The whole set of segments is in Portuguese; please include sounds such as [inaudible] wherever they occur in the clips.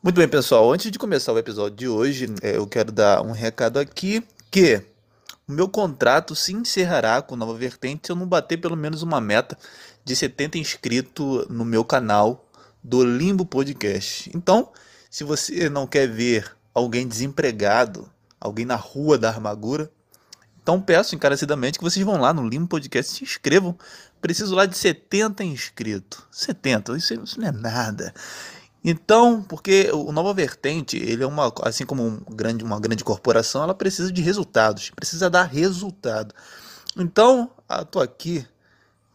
Muito bem, pessoal. Antes de começar o episódio de hoje, é, eu quero dar um recado aqui que o meu contrato se encerrará com Nova Vertente se eu não bater pelo menos uma meta de 70 inscritos no meu canal do Limbo Podcast. Então, se você não quer ver alguém desempregado, alguém na rua da Armagura, então peço encarecidamente que vocês vão lá no Limbo Podcast, se inscrevam. Preciso lá de 70 inscritos. 70, isso, isso não é nada. Então, porque o Nova Vertente, ele é uma, assim como um grande, uma grande corporação, ela precisa de resultados, precisa dar resultado. Então, estou aqui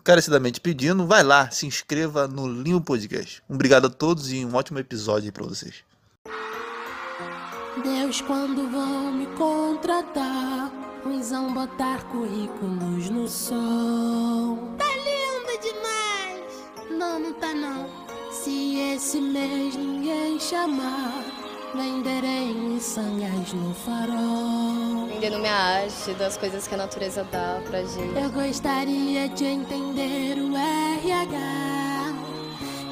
carecidamente pedindo, vai lá, se inscreva no Limo Podcast. Um obrigado a todos e um ótimo episódio para vocês. Deus, quando vão me contratar, uns vão botar currículos no sol. Tá lindo demais! Não, não tá não. Se esse mês ninguém chamar, venderei miçangas no farol. Vendendo minha arte, das coisas que a natureza dá pra gente. Eu gostaria de entender o RH,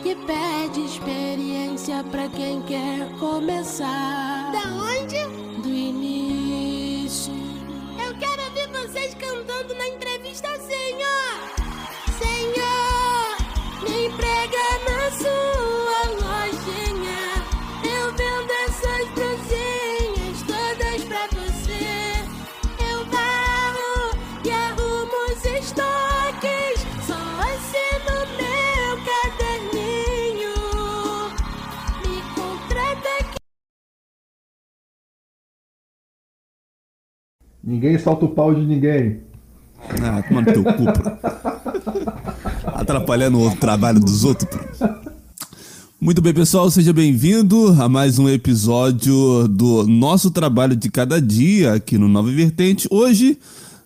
que pede experiência pra quem quer começar. Da onde? Do início. Eu quero ouvir vocês cantando na entrevista, Senhor! Senhor, Ninguém solta o pau de ninguém. Ah, toma no teu cu, pô. Atrapalhando o trabalho dos outros, pô. Muito bem, pessoal, seja bem-vindo a mais um episódio do nosso trabalho de cada dia aqui no Nova Vertente. Hoje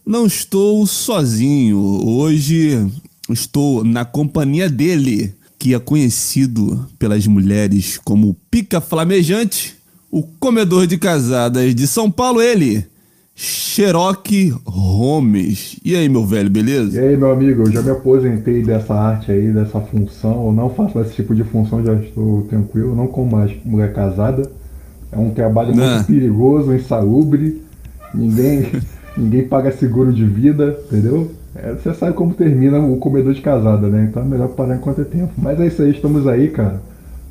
não estou sozinho, hoje estou na companhia dele, que é conhecido pelas mulheres como Pica Flamejante, o comedor de casadas de São Paulo, ele, Xeroque Gomes. E aí, meu velho, E beleza? aí, meu amigo, eu já me aposentei dessa arte aí, dessa função. Eu não faço esse tipo de função, já estou tranquilo. Não como mais mulher casada. É um trabalho muito Ah. perigoso, insalubre. Ninguém, [laughs] ninguém paga seguro de vida, entendeu? É, você sabe como termina o comedor de casada, né? Então é melhor parar enquanto é tempo. Mas é isso aí, estamos aí, cara.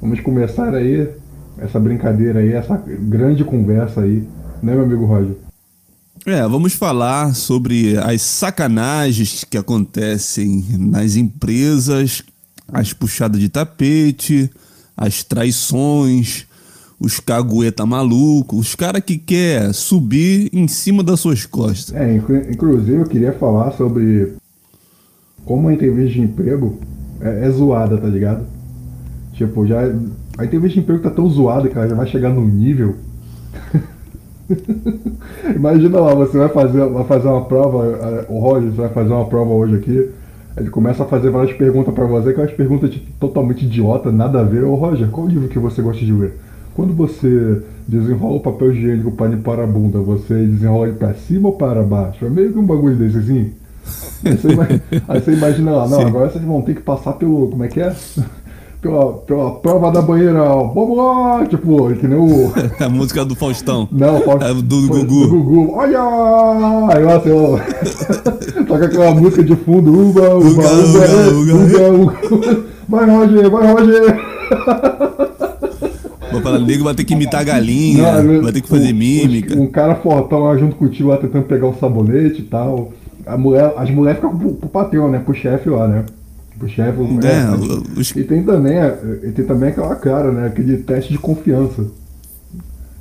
Vamos começar aí essa brincadeira aí, essa grande conversa aí. Né, meu amigo Roger? É, vamos falar sobre as sacanagens que acontecem nas empresas, as puxadas de tapete, as traições, os cagueta malucos, os caras que quer subir em cima das suas costas. É, inclu- inclusive eu queria falar sobre como a entrevista de emprego é, é zoada, tá ligado? Tipo, já. A entrevista de emprego tá tão zoada que ela já vai chegar num nível. [laughs] [laughs] Imagina lá, você vai fazer, vai fazer uma prova, eh, o Roger vai fazer uma prova hoje aqui. Ele começa a fazer várias perguntas pra você, que é umas perguntas tipo, totalmente idiota, nada a ver. Ô Roger, qual livro que você gosta de ler? Quando você desenrola o papel higiênico para limpar a bunda, você desenrola ele pra cima ou para baixo? É meio que um bagulho desse assim. [laughs] Aí você, ima- aí você imagina lá, não, Sim. agora vocês vão ter que passar pelo. Como é que é? Pela, pela prova da banheira, ó. vamos lá! Tipo, o. [laughs] A música do Faustão. Não, pode. É do, do Gugu. Do Gugu. Olha! Aí lá, assim, ó. [laughs] Toca aquela música de fundo. Uba, uba, Uga, uba, uga, uga, uga. Vai, Roger, vai, Roger! [laughs] Vai falar, nego vai ter que imitar a galinha, Não, vai ter que fazer um- mímica. Um cara fortão lá junto contigo lá tentando pegar um sabonete e tal. A mulher, as mulheres ficam pro, pro patrão, né? Pro chefe lá, né? Pro chefe. É, os- E tem também, e tem também aquela cara, né? Aquele teste de confiança.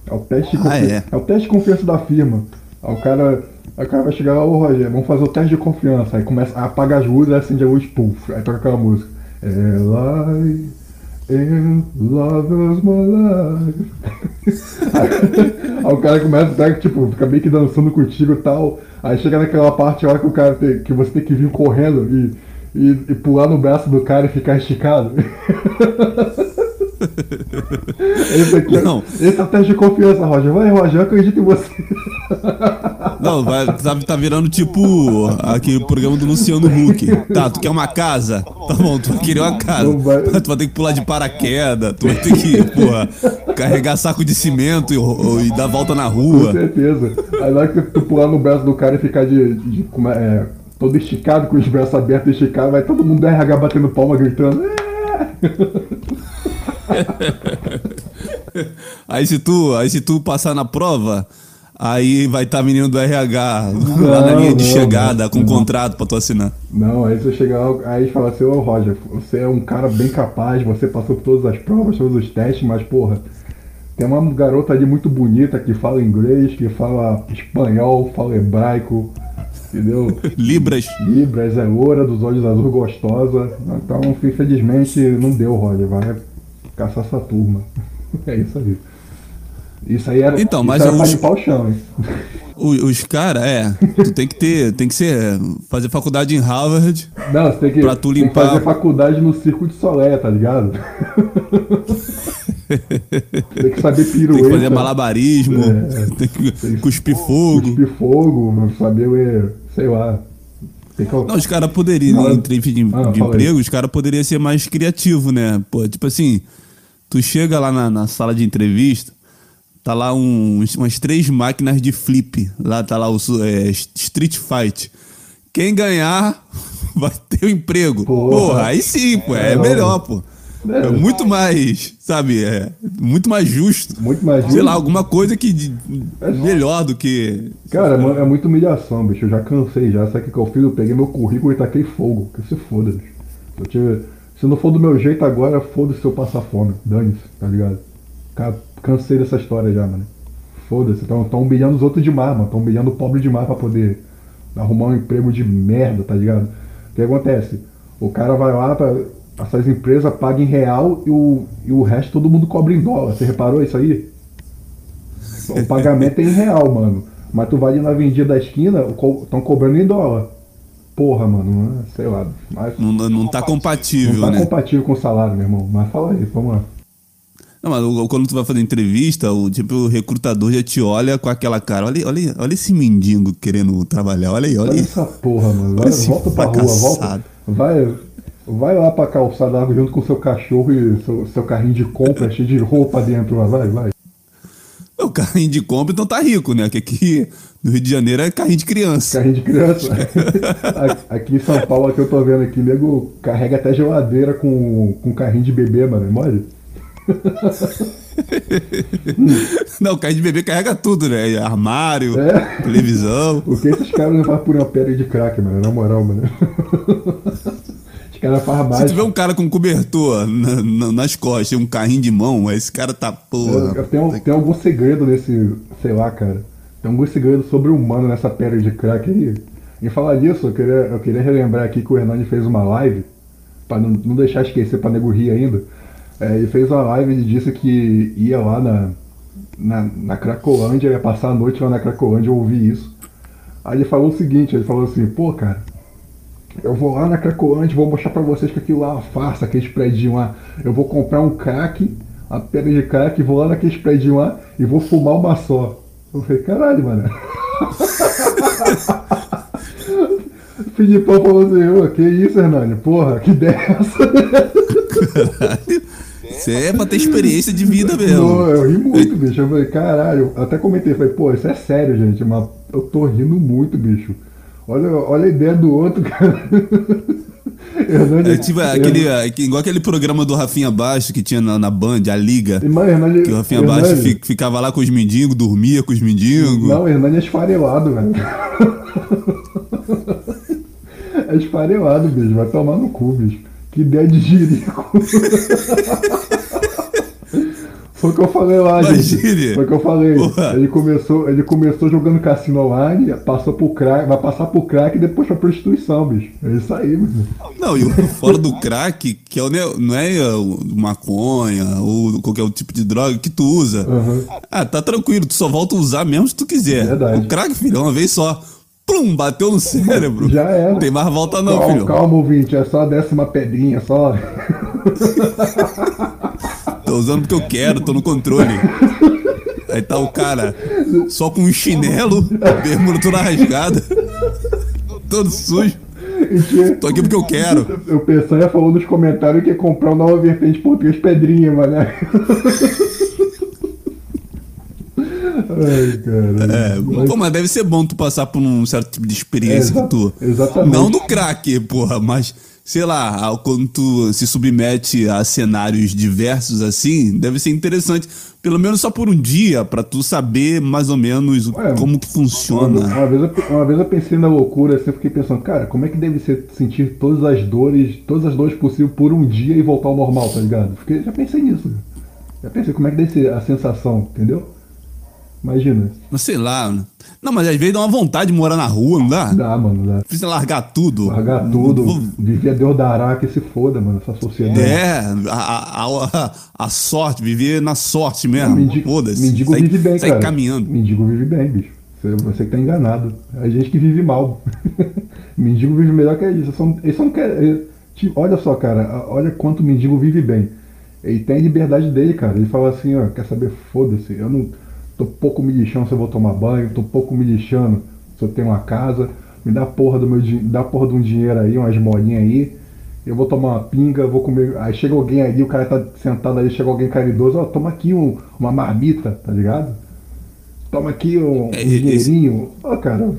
É o teste de, Ah, confi- é. o teste de confiança da firma. Aí o cara, aí o cara vai chegar lá, ô Roger, vamos fazer o teste de confiança. Aí começa a apagar as luzes, acende a luz, puf, aí toca aquela música. Eli and love is my life. [laughs] aí, aí o cara começa a dar, tipo, fica meio que dançando contigo e tal. Aí chega naquela parte lá que o cara tem, que você tem que vir correndo e, e, e pular no braço do cara e ficar esticado. [laughs] Esse aqui, não. esse é o teste de confiança, Roger. Vai, Roger, eu acredito em você. Não, vai, tá, tá virando tipo aquele programa do Luciano Huck. Tá, tu quer uma casa? Tá bom, tu vai querer uma casa. Vai. Tu vai ter que pular de paraquedas, tu vai ter que, porra, carregar saco de cimento e, e dar volta na rua. Com certeza. Aí na hora que tu pular no braço do cara e ficar de, de, de é, todo esticado, com os braços abertos e esticados, vai todo mundo RH batendo palma, gritando. É! [laughs] aí se tu, aí se tu passar na prova, aí vai estar tá menino do RH não, lá na linha de não, chegada não, com um contrato pra tu assinar. Não, aí você chega lá, aí fala assim, ô Roger, você é um cara bem capaz, você passou por todas as provas, todos os testes, mas porra, tem uma garota ali muito bonita que fala inglês, que fala espanhol, fala hebraico, entendeu? [laughs] Libras. Libras, é loura, dos olhos azul, gostosa. Então, infelizmente, não deu, Roger. Vai caçar essa turma. [laughs] É isso aí. Isso aí era, então, mas era os, pra limpar o chão, hein? Os, os caras, é. Tu tem que ter. Tem que ser. Fazer faculdade em Harvard. Não, você tem que, pra tu limpar. Tem que fazer faculdade no Circo de Solé, tá ligado? [laughs] [laughs] tem que saber pirueta. Tem que fazer malabarismo. É, tem que tem cuspir fogo. Cuspir fogo, saber sei lá. Que... Não, os caras poderiam, em entrevista de, ah, de emprego, os caras poderiam ser mais criativos, né? Pô, tipo assim, tu chega lá na, na sala de entrevista, tá lá um, umas três máquinas de flip. Lá tá lá o é, Street Fight. Quem ganhar [laughs] vai ter o um emprego. Porra. Porra, aí sim, pô, é, é melhor, pô. É muito mais, sabe, é muito mais justo. Muito mais justo. Sei lá, alguma coisa que é melhor do que. Cara, é, é muita humilhação, bicho. Eu já cansei já. Sabe o que eu fiz? Eu peguei meu currículo e taquei fogo. Que se foda, bicho. Eu tive... Se não for do meu jeito agora, foda-se se eu passar fome. Dane-se, tá ligado? Cara, cansei dessa história já, mano. Foda-se. Estão humilhando os outros demais, mano. Estão humilhando o pobre demais pra poder arrumar um emprego de merda, tá ligado? O que acontece? O cara vai lá pra essas empresas pagam em real e o, e o resto todo mundo cobra em dólar. Você reparou isso aí? O pagamento é em real, mano. Mas tu vai ali na vendida da esquina, estão cobrando em dólar. Porra, mano, sei lá. Mas não, não tá compatível, não tá né? compatível com o salário, meu irmão. Mas fala aí, vamos lá. Não, mas quando tu vai fazer entrevista, o tipo o recrutador já te olha com aquela cara. Olha, olha, olha esse mendigo querendo trabalhar. Olha aí, olha, olha essa porra, mano. Vai, volta pra rua, volta. Vai, Vai lá pra calçada junto com seu cachorro e seu, seu carrinho de compra cheio de roupa dentro lá, vai, vai. O carrinho de compra então tá rico, né? Que aqui no Rio de Janeiro é carrinho de criança. Carrinho de criança? [laughs] aqui em São Paulo, que eu tô vendo aqui, nego carrega até geladeira com, com carrinho de bebê, mano. Mole? [laughs] não, carrinho de bebê carrega tudo, né? Armário, é. televisão. O que esses caras não fazem por uma pedra de crack, mano? Na moral, mano [laughs] Se tiver um cara com cobertor na, na, nas costas um carrinho de mão, esse cara tá porra. Eu, tem, tem algum segredo nesse. Sei lá, cara. Tem algum segredo sobre o humano nessa pedra de crack aí. E falar disso, eu queria, eu queria relembrar aqui que o Hernani fez uma live, pra não, não deixar esquecer pra nego rir ainda. É, ele fez uma live e disse que ia lá na, na, na Cracolândia, ia passar a noite lá na Cracolândia, eu ouvi isso. Aí ele falou o seguinte, ele falou assim, pô cara, eu vou lá na Cracolândia, vou mostrar pra vocês que aquilo lá é uma farsa, aqueles prédios lá. Eu vou comprar um crack, a pedra de crack, vou lá naqueles prédios lá e vou fumar uma só. Eu falei, caralho, mano. Filipão falou assim, ô, que isso, Hernani? Porra, que ideia é essa? Caralho. Isso é pra ter experiência de vida mesmo. Não, eu ri muito, bicho. Eu falei, caralho. Eu até comentei, falei, pô, isso é sério, gente. Mas eu tô rindo muito, bicho. Olha, olha a ideia do outro, cara. [laughs] É tipo aquele, é, igual aquele programa do Rafinha Baixo que tinha na, na Band, a Liga. Mas, Hernani, que o Rafinha Baixo ficava lá com os mendigos, dormia com os mendigos. Não, o Hernani é esfarelado, velho. [laughs] é esfarelado, bicho. Vai tomar no cu, bicho. Que ideia de jirico. [laughs] Foi o que eu falei lá, Imagine. gente. Foi o que eu falei. Ele começou, ele começou jogando cassino online, passou pro crack, vai passar pro crack e depois pra prostituição, bicho. É isso aí, mano. Não, e fora do crack, que é, não é maconha ou qualquer tipo de droga que tu usa. Uhum. Ah, tá tranquilo, tu só volta a usar mesmo se tu quiser. Verdade. O crack, filho, é uma vez só. Plum, bateu no cérebro. Já era. Não tem mais volta não, calma, filho. Calma, ouvinte, é só a décima pedrinha, só. [laughs] Tô usando porque eu quero, tô no controle. Aí tá o cara só com um chinelo, bermuda toda rasgada, todo sujo. Tô aqui porque eu quero. O Peçanha falou nos comentários que ia comprar uma nova vertente português pedrinha, mano. Ai, cara. É, mas... Pô, mas deve ser bom tu passar por um certo tipo de experiência é, tu. Exatamente. Não do crack, porra, mas sei lá, quando tu se submete a cenários diversos assim, deve ser interessante, pelo menos só por um dia, para tu saber mais ou menos como que funciona. Uma, uma, vez eu, uma vez eu pensei na loucura, assim, fiquei pensando, cara, como é que deve ser sentir todas as dores, todas as dores possíveis por um dia e voltar ao normal, tá ligado? Fiquei, já pensei nisso. Já pensei como é que deve ser a sensação, entendeu? Imagina. Mas sei lá. Não, mas às vezes dá uma vontade de morar na rua, não dá? Dá, mano, dá. Precisa largar tudo. Largar tudo. Vou... Viver a Deus dará que se foda, mano, essa sociedade. É, a, a, a, sorte, viver na sorte mesmo. Mendigo, Foda-se. Mendigo sai, vive bem, sai cara. caminhando. Mendigo vive bem, bicho. Você, você que tá enganado. A gente que vive mal. [laughs] mendigo vive melhor que gente. Eles não querem. Olha só, cara, olha quanto o mendigo vive bem. Ele tem a liberdade dele, cara. Ele fala assim, ó, quer saber? Foda-se. Eu não Tô pouco me lixando se eu vou tomar banho, tô pouco me lixando se eu tenho uma casa. Me dá porra do meu dá porra de um dinheiro aí, umas molinhas aí. Eu vou tomar uma pinga, vou comer. Aí chega alguém ali, o cara tá sentado aí, chega alguém caridoso, ó, toma aqui um, uma marmita, tá ligado? Toma aqui um, um é, dinheirinho. Ó, cara,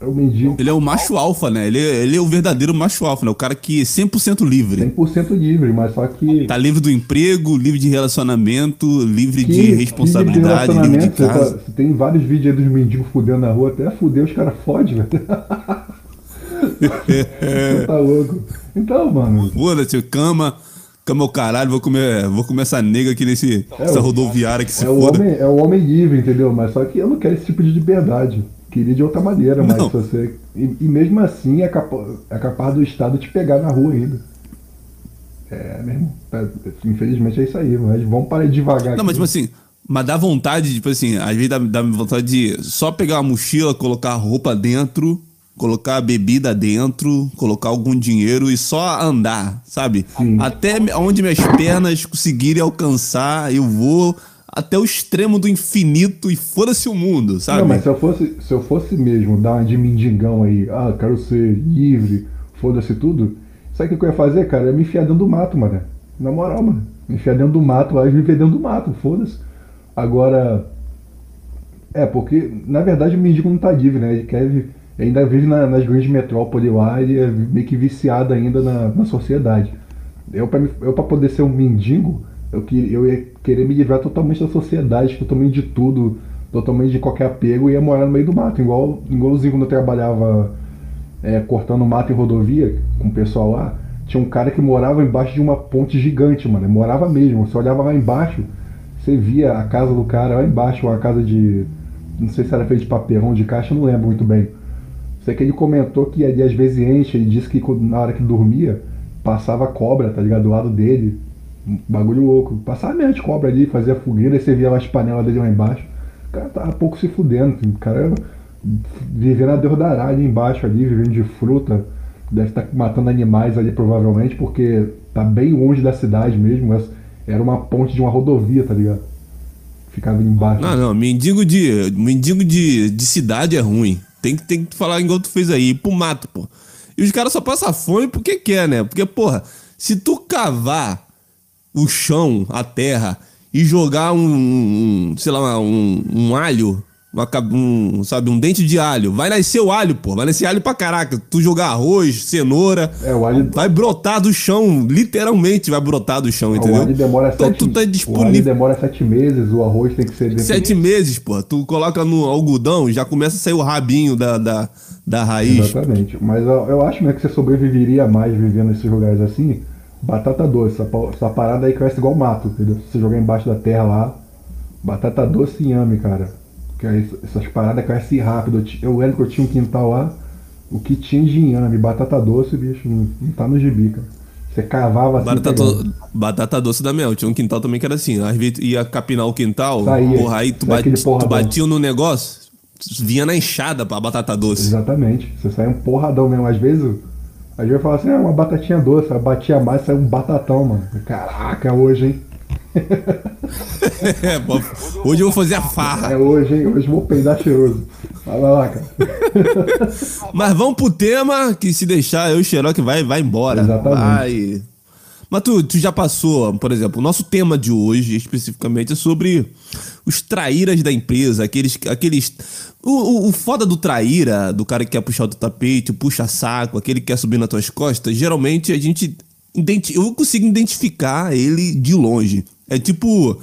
é o mendigo. Ele é o macho alfa, né? Ele, é, ele é o verdadeiro macho alfa, né? O cara que é 100% livre. 100% livre, mas só que. Tá livre do emprego, livre de relacionamento, livre que, de responsabilidade, livre de, livre de casa. Você, tá, tem vários vídeos aí dos mendigos fudendo na rua, até fuder os caras fodem, velho. Você tá louco. Então, mano. Foda-se, cama. Cama o caralho, vou comer, vou comer essa nega aqui nesse, é, essa rodoviária que se é foda. O homem, é o homem livre, entendeu? Mas só que eu não quero esse tipo de liberdade queria de outra maneira, mas não. você. E, e, mesmo assim é, capa, é capaz do Estado te pegar na rua ainda. É mesmo. É, infelizmente é isso aí, mas vamos parar devagar. Não, aqui. mas tipo assim, mas dá vontade, tipo assim, às vezes dá, dá vontade de só pegar uma mochila, colocar roupa dentro, colocar bebida dentro, colocar algum dinheiro e só andar, sabe? Sim. Até onde minhas pernas conseguirem alcançar, eu vou até o extremo do infinito e foda-se o mundo, sabe? Não, mas se eu fosse, se eu fosse mesmo dar uma de mendigão aí, ah, quero ser livre, foda-se tudo, sabe o que eu ia fazer, cara? Eu ia me enfiar dentro do mato, mano. Na moral, mano. Me enfiar dentro do mato e viver dentro do mato, foda-se. Agora. É, porque, na verdade, o mendigo não tá livre, né? Ele quer ainda vive na, nas grandes metrópoles lá e é meio que viciado ainda na, na sociedade. Eu, pra, eu, pra poder ser um mendigo, eu, eu ia querer me livrar totalmente da sociedade, totalmente de tudo, totalmente de qualquer apego e ia morar no meio do mato. Igual, igualzinho quando eu trabalhava é, cortando mato em rodovia com o pessoal lá, tinha um cara que morava embaixo de uma ponte gigante, mano. Ele morava mesmo. Você olhava lá embaixo, você via a casa do cara lá embaixo, uma casa de. Não sei se era feita de papelão, de caixa, não lembro muito bem. Sei que ele comentou que ali às vezes enche, ele disse que na hora que dormia, passava cobra, tá ligado? Do lado dele. Bagulho louco. Passava meia de cobra ali, fazia fogueira, e você via as panelas dele lá embaixo. O cara tava pouco se fudendo. O cara vivendo a Deus dará ali embaixo ali, vivendo de fruta. Deve estar tá matando animais ali provavelmente, porque tá bem longe da cidade mesmo. Era uma ponte de uma rodovia, tá ligado? Ficava embaixo. Não, não, mendigo de. Mendigo de, de cidade é ruim. Tem que, tem que falar igual tu fez aí, ir pro mato, pô. E os caras só passam fome porque quer, né? Porque, porra, se tu cavar o chão, a terra, e jogar um, um sei lá, um, um alho, uma, um, sabe, um dente de alho. Vai nascer o alho, pô. Vai nascer alho pra caraca. Tu jogar arroz, cenoura. É, o alho... Vai brotar do chão. Literalmente vai brotar do chão, entendeu? O alho demora então, sete, tu tá disponível. O alho demora sete meses, o arroz tem que ser... Dentro sete meses, pô. Tu coloca no algodão, já começa a sair o rabinho da, da, da raiz. Exatamente. Mas eu, acho né, que você sobreviveria mais vivendo nesses lugares assim Batata doce, essa, essa parada aí cresce igual mato, entendeu? Se você jogar embaixo da terra lá, batata doce e cara. Que aí, essas paradas crescem rápido. Eu lembro que eu tinha um quintal lá, o que tinha de inhame, batata doce, bicho, não, não tá no gibi, cara. Você cavava assim. Batata, batata doce da mel. Tinha um quintal também que era assim. Às vezes ia capinar o quintal, Saía, porra, aí tu, bate, tu batia no negócio, vinha na enxada pra batata doce. Exatamente. Você sai um porradão mesmo. Às vezes Aí eu falo assim, é uma batatinha doce, eu batia mais, saiu um batatão, mano. Caraca, hoje, hein? [laughs] é, pô, hoje eu vou fazer a farra. É hoje, hein? Hoje eu vou peidar cheiroso. Vai lá, cara. [laughs] Mas vamos pro tema que se deixar eu e o Xerox vai, vai embora. Exatamente. Vai. Mas tu, tu já passou, por exemplo, o nosso tema de hoje especificamente é sobre os traíras da empresa, aqueles. aqueles o, o, o foda do traíra, do cara que quer puxar o teu tapete, puxa saco, aquele que quer subir nas tuas costas, geralmente a gente. Eu consigo identificar ele de longe. É tipo.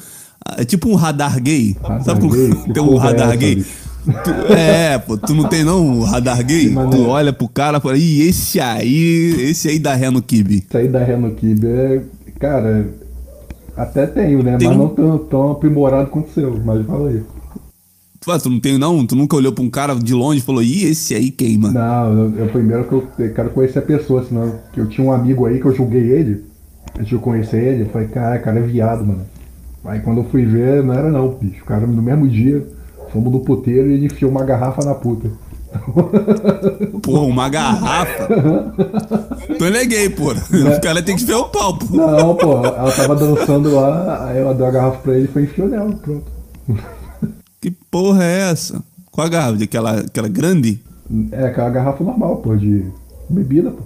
É tipo um radar gay. Radar Sabe como gay? [laughs] tem um é radar essa, gay? bicho? Tu- é, pô, tu não tem não o radar gay? Tu olha pro cara e fala, ih, esse aí, esse aí dá ré no kibe. Isso aí da Reno Kib é. Cara, até tenho, né? Tem mas um- não tão, tão aprimorado quanto o seu. Mas fala aí. Tu, fala, tu não tem não? Tu nunca olhou pra um cara de longe e falou, ih, esse aí queima. Não, eu, eu primeiro que eu quero conhecer a pessoa, senão eu tinha um amigo aí que eu julguei ele, antes de eu conhecer ele, eu falei, cara, cara é viado, mano. Aí quando eu fui ver, não era não, bicho. O cara no mesmo dia, fomos no puteiro e ele enfiou uma garrafa na puta. Porra, uma garrafa. é gay, porra. O cara tem que ver o pau, pô. Não, pô, ela tava dançando lá, aí ela deu a garrafa pra ele e foi enfiou nela, pronto. Que porra é essa? Qual a garrafa? Aquela, aquela grande? É aquela garrafa normal, pô, de bebida, pô.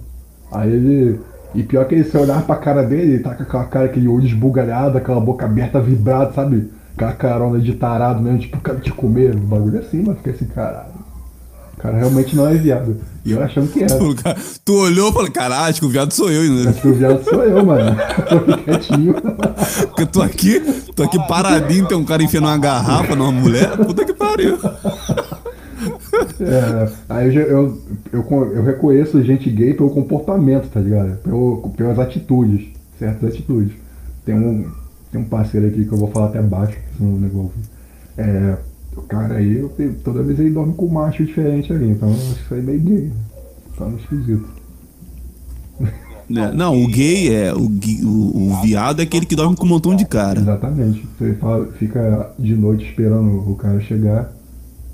Aí ele. E pior que ele, se olhar pra cara dele, ele tá com aquela cara, aquele olho esbugalhado, aquela boca aberta, vibrado, sabe? Aquela carona de tarado mesmo, tipo, quero te comer. O bagulho é assim, mano. Fiquei assim, caralho. O cara realmente não é viado. E eu achando que era. [laughs] O cara- Tu olhou e falou, caralho, acho que o viado sou eu, né? Acho que o viado sou eu, mano. [laughs] Fiquei quietinho. Porque eu tô aqui, tô aqui paradinho, tem um cara enfiando uma garrafa numa mulher. Puta que pariu. É, aí eu, eu, eu, eu reconheço gente gay pelo comportamento, tá ligado? Pelo, pelas atitudes, certas atitudes. Tem um, tem um parceiro aqui que eu vou falar até baixo, senão o negócio. É, o cara aí, eu toda vez ele dorme com um macho diferente ali, então isso aí é meio gay. Tá no esquisito. É, Não, o gay é. O, o, o viado é aquele que dorme com um montão de cara. Exatamente. Você fala- fica de noite esperando o cara chegar.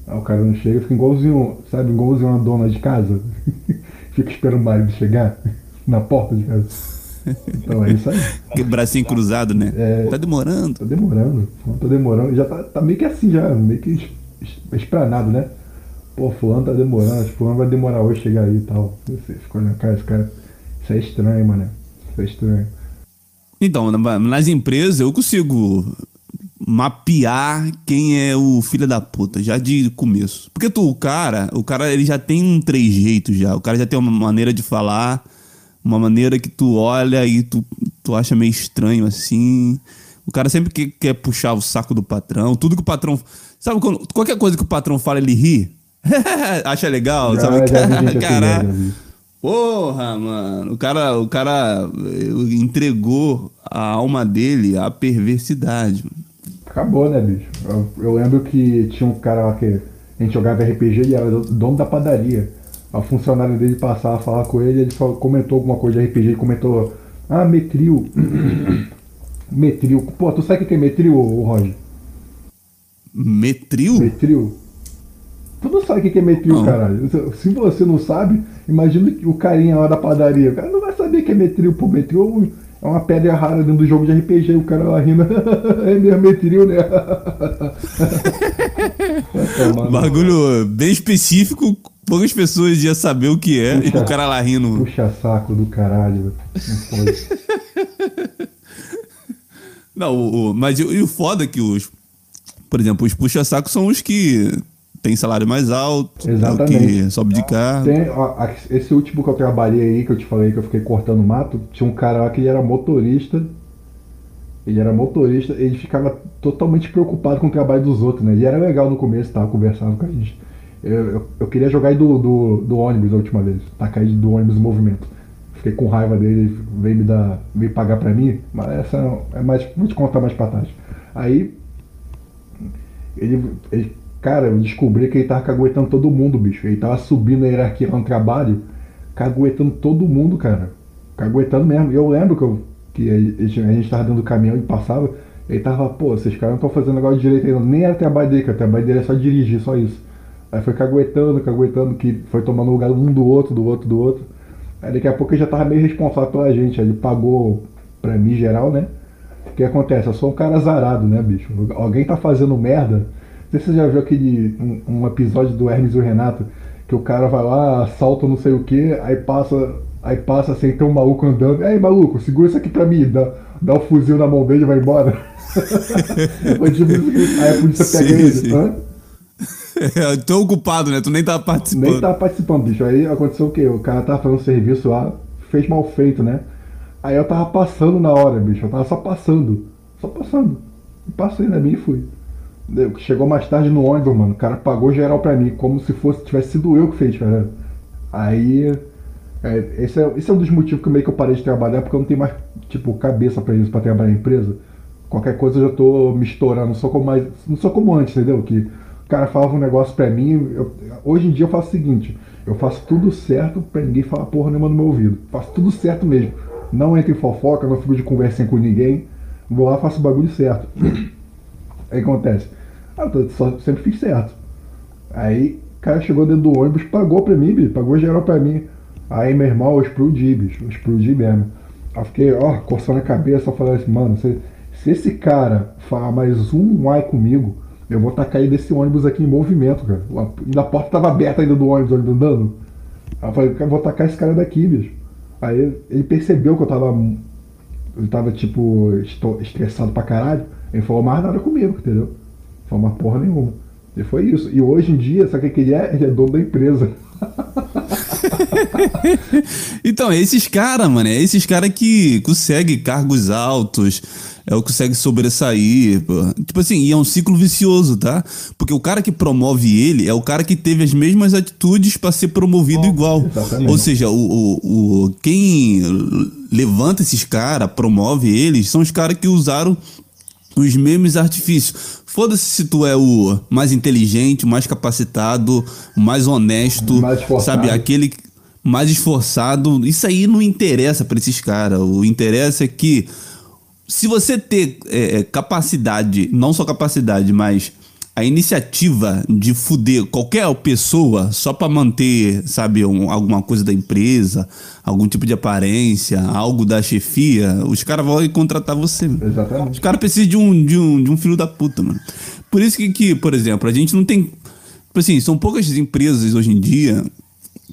Aí o cara não chega, fica igualzinho, sabe, igualzinho uma dona de casa. [laughs] fica esperando o marido chegar na porta de casa. Então é isso aí. Aquele bracinho cruzado, né? É. Tá demorando. Tô demorando, tá demorando. Já tá, tá meio que assim já, meio que es- es- esplanado, né? Pô, fulano tá demorando, acho que fulano vai demorar hoje chegar aí e tal. Você fica olhando, cara, esse cara. Isso é estranho, mano. Isso é estranho. Então, na- nas empresas eu consigo mapear quem é o filho da puta, já de começo. Porque tu, o cara, o cara ele já tem um trejeito já. O cara já tem uma maneira de falar, uma maneira que tu olha e tu, tu acha meio estranho assim. O cara sempre que- quer puxar o saco do patrão. Tudo que o patrão. Sabe quando. Qualquer coisa que o patrão fala, ele ri. [laughs] acha legal, Já, sabe? [laughs] assim, vi. Porra, mano. O cara, o cara entregou a alma dele à perversidade. mano. Acabou, né, bicho? Eu, eu lembro que tinha um cara lá que a gente jogava RPG e era dono da padaria. A funcionária dele passava a falar com ele, ele comentou alguma coisa de RPG e comentou: Ah, metril. [coughs] metril. Pô, tu sabe o que é metril, Roger? Metril? Metril? Tu não sabe o que é metril, Não. caralho. Se- você não sabe, imagina o carinha lá da padaria. O cara não vai saber o que é metril. Pô, metril é é uma pedra rara dentro do jogo de RPG. O cara lá rindo. [laughs] é mesmo metril, né? [laughs] Bagulho bem específico, poucas pessoas iam saber o que é. Puxa. E o cara lá rindo. Puxa saco do caralho. Não pode. [laughs] Não, o, o- mas e, o- foda é que os. Por exemplo, os puxa-sacos são os que têm salário mais alto, é o Exatamente. que sobe de carro. Tem, ó, esse último que eu trabalhei aí, que eu te falei que eu fiquei cortando mato, tinha um cara lá que ele era motorista. Ele era motorista, ele ficava totalmente preocupado com o trabalho dos outros, né? E era legal no começo, tava conversando com a gente. Eu, eu, eu queria jogar ele do, do, do ônibus a última vez, tacar ele do ônibus em movimento. Fiquei com raiva dele, ele veio me dar, veio pagar pra mim, mas essa é mais, vou te contar mais pra trás. Aí, ele, ele, cara, eu descobri que ele tava caguetando todo mundo, bicho. Ele tava subindo a hierarquia lá no trabalho, caguetando todo mundo, cara. Caguetando mesmo. Eu lembro que, eu, que a gente tava dentro do caminhão e passava, ele tava, pô, esses caras não estão fazendo negócio direito ainda. Nem era trabalho dele, cara. O trabalho dele é só dirigir, só isso. Aí foi caguetando, caguetando, que foi tomando lugar um do outro, do outro, do outro. Aí daqui a pouco ele já tava meio responsável pela gente. Aí ele pagou pra mim geral, né? O que acontece? Eu sou um cara azarado, né, bicho? Alguém tá fazendo merda. Não sei se você já viu aquele um, um episódio do Hermes e o Renato, que o cara vai lá, assalta não sei o que, aí passa, aí passa assim, tem um maluco andando. Ei, maluco, segura isso aqui pra mim, dá, dá um fuzil na mão dele e vai embora. [laughs] tipo, aí a polícia pega sim, ele. Sim. Hã? É, [laughs] tô ocupado, né? Tu nem tava participando. Nem tava participando, bicho. Aí aconteceu o quê? O cara tava fazendo serviço lá, fez mal feito, né? Aí eu tava passando na hora, bicho. Eu tava só passando. Só passando. Passei na minha e fui. Chegou mais tarde no ônibus, mano. O cara pagou geral pra mim, como se fosse tivesse sido eu que fez, cara. Aí. É, esse, é, esse é um dos motivos que meio que eu parei de trabalhar, porque eu não tenho mais, tipo, cabeça pra isso, pra trabalhar em empresa. Qualquer coisa eu já tô me estourando. Não sou como, mais, não sou como antes, entendeu? Que o cara falava um negócio pra mim. Eu, hoje em dia eu faço o seguinte: eu faço tudo certo pra ninguém falar porra nenhuma no meu ouvido. Faço tudo certo mesmo. Não entro em fofoca, não fico de conversa com ninguém. Vou lá, faço o bagulho certo. [coughs] Aí acontece. Ah, eu só, sempre fiz certo. Aí o cara chegou dentro do ônibus, pagou pra mim, bicho, pagou geral pra mim. Aí meu irmão, eu explodi, bicho, eu explodi mesmo. Aí fiquei, ó, coçando a cabeça, falando assim, mano, se, se esse cara falar mais um ai comigo, eu vou tacar ele desse ônibus aqui em movimento, cara. A porta tava aberta ainda do ônibus, andando. Aí eu falei, eu vou tacar esse cara daqui, bicho. Aí ele percebeu que eu tava. Eu tava, tipo, estressado pra caralho. Ele falou mais nada comigo, entendeu? Falou mais porra nenhuma. E foi isso. E hoje em dia, sabe o que ele é? Ele é dono da empresa. [laughs] [laughs] então, é esses caras, mano, é esses caras que conseguem cargos altos, é o que consegue sobressair. Pô. Tipo assim, e é um ciclo vicioso, tá? Porque o cara que promove ele é o cara que teve as mesmas atitudes para ser promovido oh, igual. Exatamente. Ou seja, o, o, o quem levanta esses caras, promove eles, são os caras que usaram os mesmos artifícios. Foda-se se tu é o mais inteligente, o mais capacitado, o mais honesto, mais sabe? Aquele mais esforçado. Isso aí não interessa para esses caras. O interessa é que se você ter é, é, capacidade, não só capacidade, mas a iniciativa de fuder qualquer pessoa só para manter, sabe, um, alguma coisa da empresa, algum tipo de aparência, algo da chefia, os caras vão contratar você. Exatamente. Os caras precisam de um, de, um, de um filho da puta, mano. Por isso que, que, por exemplo, a gente não tem. Tipo assim, são poucas empresas hoje em dia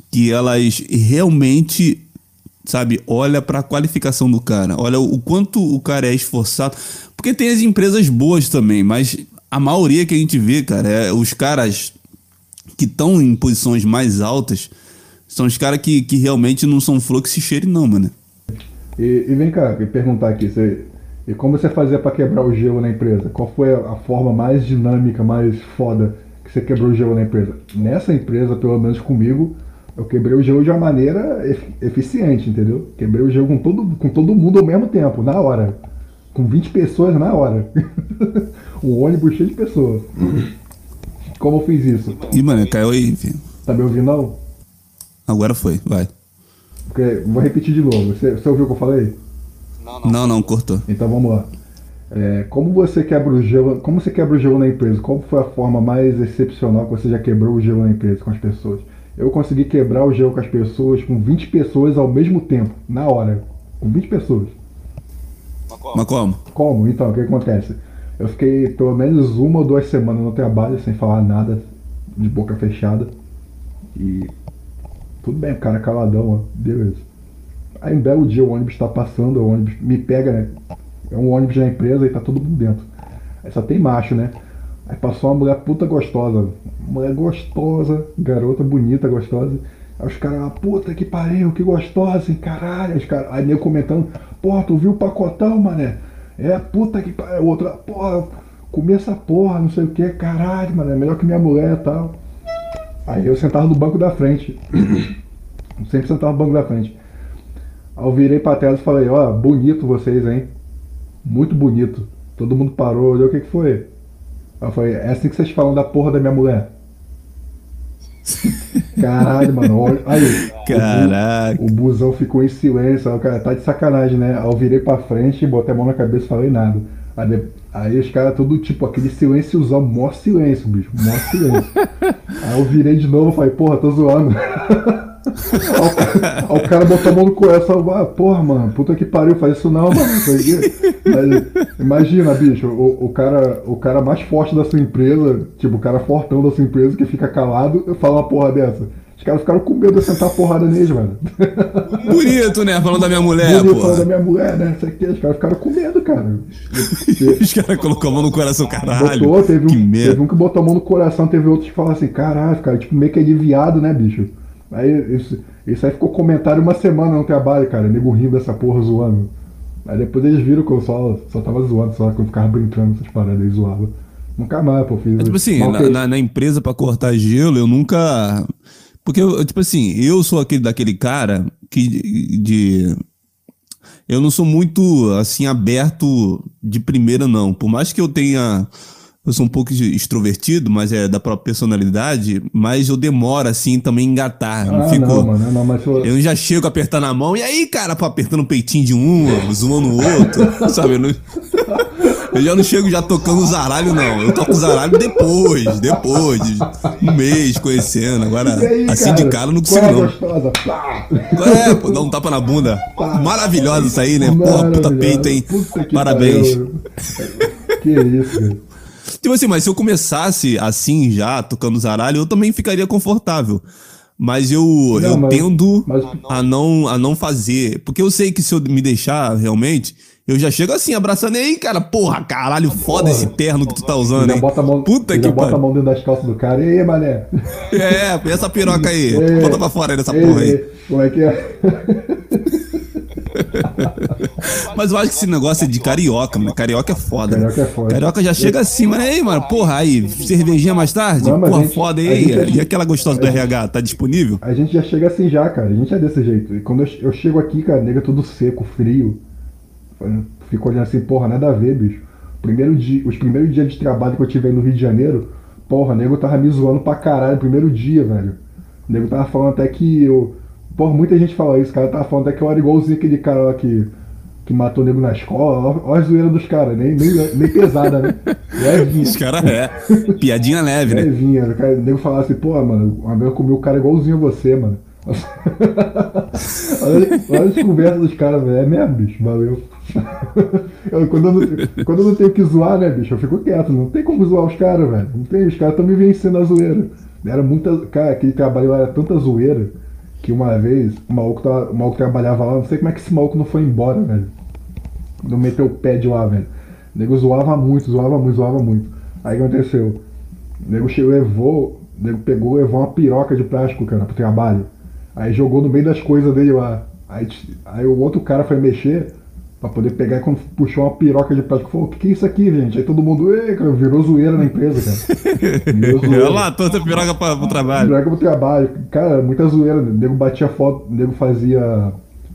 que elas realmente sabe? Olha para a qualificação do cara, olha o quanto o cara é esforçado. Porque tem as empresas boas também, mas a maioria que a gente vê, cara, é os caras que estão em posições mais altas são os caras que, que realmente não são flor que se cheire, não, mano. E, e vem cá, me perguntar aqui, você, e como você fazia para quebrar o gelo na empresa? Qual foi a, a forma mais dinâmica, mais foda que você quebrou o gelo na empresa? Nessa empresa, pelo menos comigo, eu quebrei o gelo de uma maneira eficiente, entendeu? Quebrei o gelo com todo, com todo mundo ao mesmo tempo, na hora. Com 20 pessoas na hora. [laughs] um ônibus cheio de pessoas. Como eu fiz isso? Ih, mano, caiu aí, filho. Tá me ouvindo não? Agora foi, vai. Porque, vou repetir de novo. Você, você ouviu o que eu falei? Não, não, não, não cortou. Então vamos lá. É, como você quebra o gelo? Como você quebra o gelo na empresa? Qual foi a forma mais excepcional que você já quebrou o gelo na empresa com as pessoas? Eu consegui quebrar o gelo com as pessoas, com 20 pessoas ao mesmo tempo, na hora. Com 20 pessoas. Mas como? Como? Então, o que acontece? Eu fiquei pelo menos uma ou duas semanas no trabalho sem falar nada, de boca fechada. E tudo bem, o cara caladão, ó, beleza. Aí um belo dia o ônibus está passando, o ônibus me pega, né? É um ônibus da empresa e tá todo mundo dentro. Aí só tem macho, né? Aí passou uma mulher puta gostosa. Mulher gostosa, garota bonita, gostosa. Aí os caras, puta que pariu, que gostosa, hein, caralho. Os cara, aí nem comentando, porra, tu viu o pacotão, mané? É, puta que pariu. Outra, porra, comi essa porra, não sei o que, caralho, mané, melhor que minha mulher e tal. Aí eu sentava no banco da frente. [coughs] Sempre sentava no banco da frente. Aí eu virei pra tela e falei, ó, bonito vocês, hein? Muito bonito. Todo mundo parou, olhou, o que que foi? Eu falei, é assim que vocês falam da porra da minha mulher? Caralho, mano. Olha, aí, Caraca. O, o, busão ficou em silêncio. Aí, cara, tá de sacanagem, né? Aí eu virei pra frente, botei a mão na cabeça e falei nada. Aí, aí os caras tudo tipo aquele silênciozão, mó silêncio, bicho. Mó silêncio. [laughs] aí eu virei de novo e falei, porra, tô zoando. [laughs] Aí o cara botou a mão no coração, ah, porra, mano, puta que pariu, faz isso não, mano. Mas, imagina, bicho, o, o, cara, o cara mais forte da sua empresa, tipo, o cara fortão da sua empresa que fica calado, fala uma porra dessa. Os caras ficaram com medo de sentar a porrada neles, mano. Bonito, né? Falando da minha mulher, Bonito, pô. falando da minha mulher, né? Isso aqui, os caras ficaram com medo, cara. [laughs] Os caras colocou a mão no coração, caralho. Botou, teve que um, merda. teve um que botou a mão no coração, teve outros que falaram assim, caralho, cara, tipo, meio que aliviado, né, bicho? Aí isso, isso aí ficou comentário uma semana no trabalho, cara, nego rindo dessa porra zoando. Aí depois eles viram que eu só, só tava zoando, só que eu ficava brincando essas paradas aí, zoava. Nunca mais, pô, fiz. É, tipo assim, na, na- na empresa pra cortar gelo, eu nunca. Porque, eu, tipo assim, eu sou aquele daquele cara que de, de- Eu não sou muito, assim, aberto de primeira, não. Por mais que eu tenha. Eu sou um pouco extrovertido, mas é da própria personalidade, mas eu demoro, assim, também engatar. Ah, não fico. não, mano, não, mas eu, Eu já chego apertando a mão, e aí, cara, pô, apertando o peitinho de um, zoando o outro, [laughs] sabe? Eu, não- [laughs] eu já não chego já tocando o zaralho, não. Eu toco o zaralho depois, depois, de um mês conhecendo. Agora, aí, assim cara? de cara, eu não consigo, é a não. gostosa? É, pô, dá um tapa na bunda. Maravilhosa isso aí, né? Porra, puta peito, hein? Puta que Parabéns. pariu. Que isso, cara. Tipo assim, mas se eu começasse assim já, tocando zaralho, eu também ficaria confortável. Mas eu, eu mas- tendo mas- a, não, a não fazer. Porque eu sei que se eu me deixar realmente, eu já chego assim, abraçando. Aí, cara, porra, caralho, foda esse terno que tu tá usando, hein? bota a mão, Puta que bota a mão dentro das calças do cara. E aí, mané? É, essa piroca aí. [laughs] Ei, Bota pra fora aí dessa ei, porra aí. Como é que é? [laughs] [laughs] Mas eu acho que esse negócio é de carioca, mano. Carioca é foda. né? Carioca é foda. Carioca já chega assim, mas aí, mano, porra, aí, cervejinha mais tarde? Não, porra, gente- foda aí. gente- E aquela gostosa do RH, tá disponível? A gente já chega assim já, cara. A gente é desse jeito. E quando eu, eu chego aqui, cara, nega tudo seco, frio. Fico olhando assim, porra, nada a ver, bicho. Primeiro dia, os primeiros dias de trabalho que eu tive aí no Rio de Janeiro, porra, nego tava me zoando pra caralho. Primeiro dia, velho. O nego tava falando até que eu. Porra, muita gente fala isso, cara. Tava falando até que eu era igualzinho aquele cara lá que, que matou o nego na escola. Ó a zoeira dos caras, nem, nem, nem pesada, né? [laughs] Levinha. Os caras é. Piadinha leve, né? Levinha, o cara, o nego falava assim, pô, mano, uma vez eu comi o cara igualzinho a você, mano. [laughs] olha, olha as conversas dos caras, velho. É mesmo, bicho, valeu. [laughs] Eu, quando, eu não, quando eu não tenho que zoar, né, bicho, eu fico quieto. Não tem como zoar os caras, velho. Não tem, os caras estão me vencendo a zoeira. Era muita. Cara, aquele trabalho lá era tanta zoeira que uma vez o maluco, tava, o maluco trabalhava lá, não sei como é que esse maluco não foi embora, velho. Não meteu o pé de lá, velho. O nego zoava muito, zoava muito, zoava muito. Aí o que aconteceu? O nego chegou, levou, o nego pegou, levou uma piroca de plástico, cara, pro trabalho. Aí jogou no meio das coisas dele lá. Aí, aí o outro cara foi mexer pra poder pegar e quando puxou uma piroca de plástico, falou, o que, que é isso aqui, gente? Aí todo mundo, Ei, cara, virou zoeira na empresa, cara. [laughs] Olha lá, toda piroca pra, pro trabalho. Piroca pro trabalho. Cara, muita zoeira. O nego batia foto, o nego fazia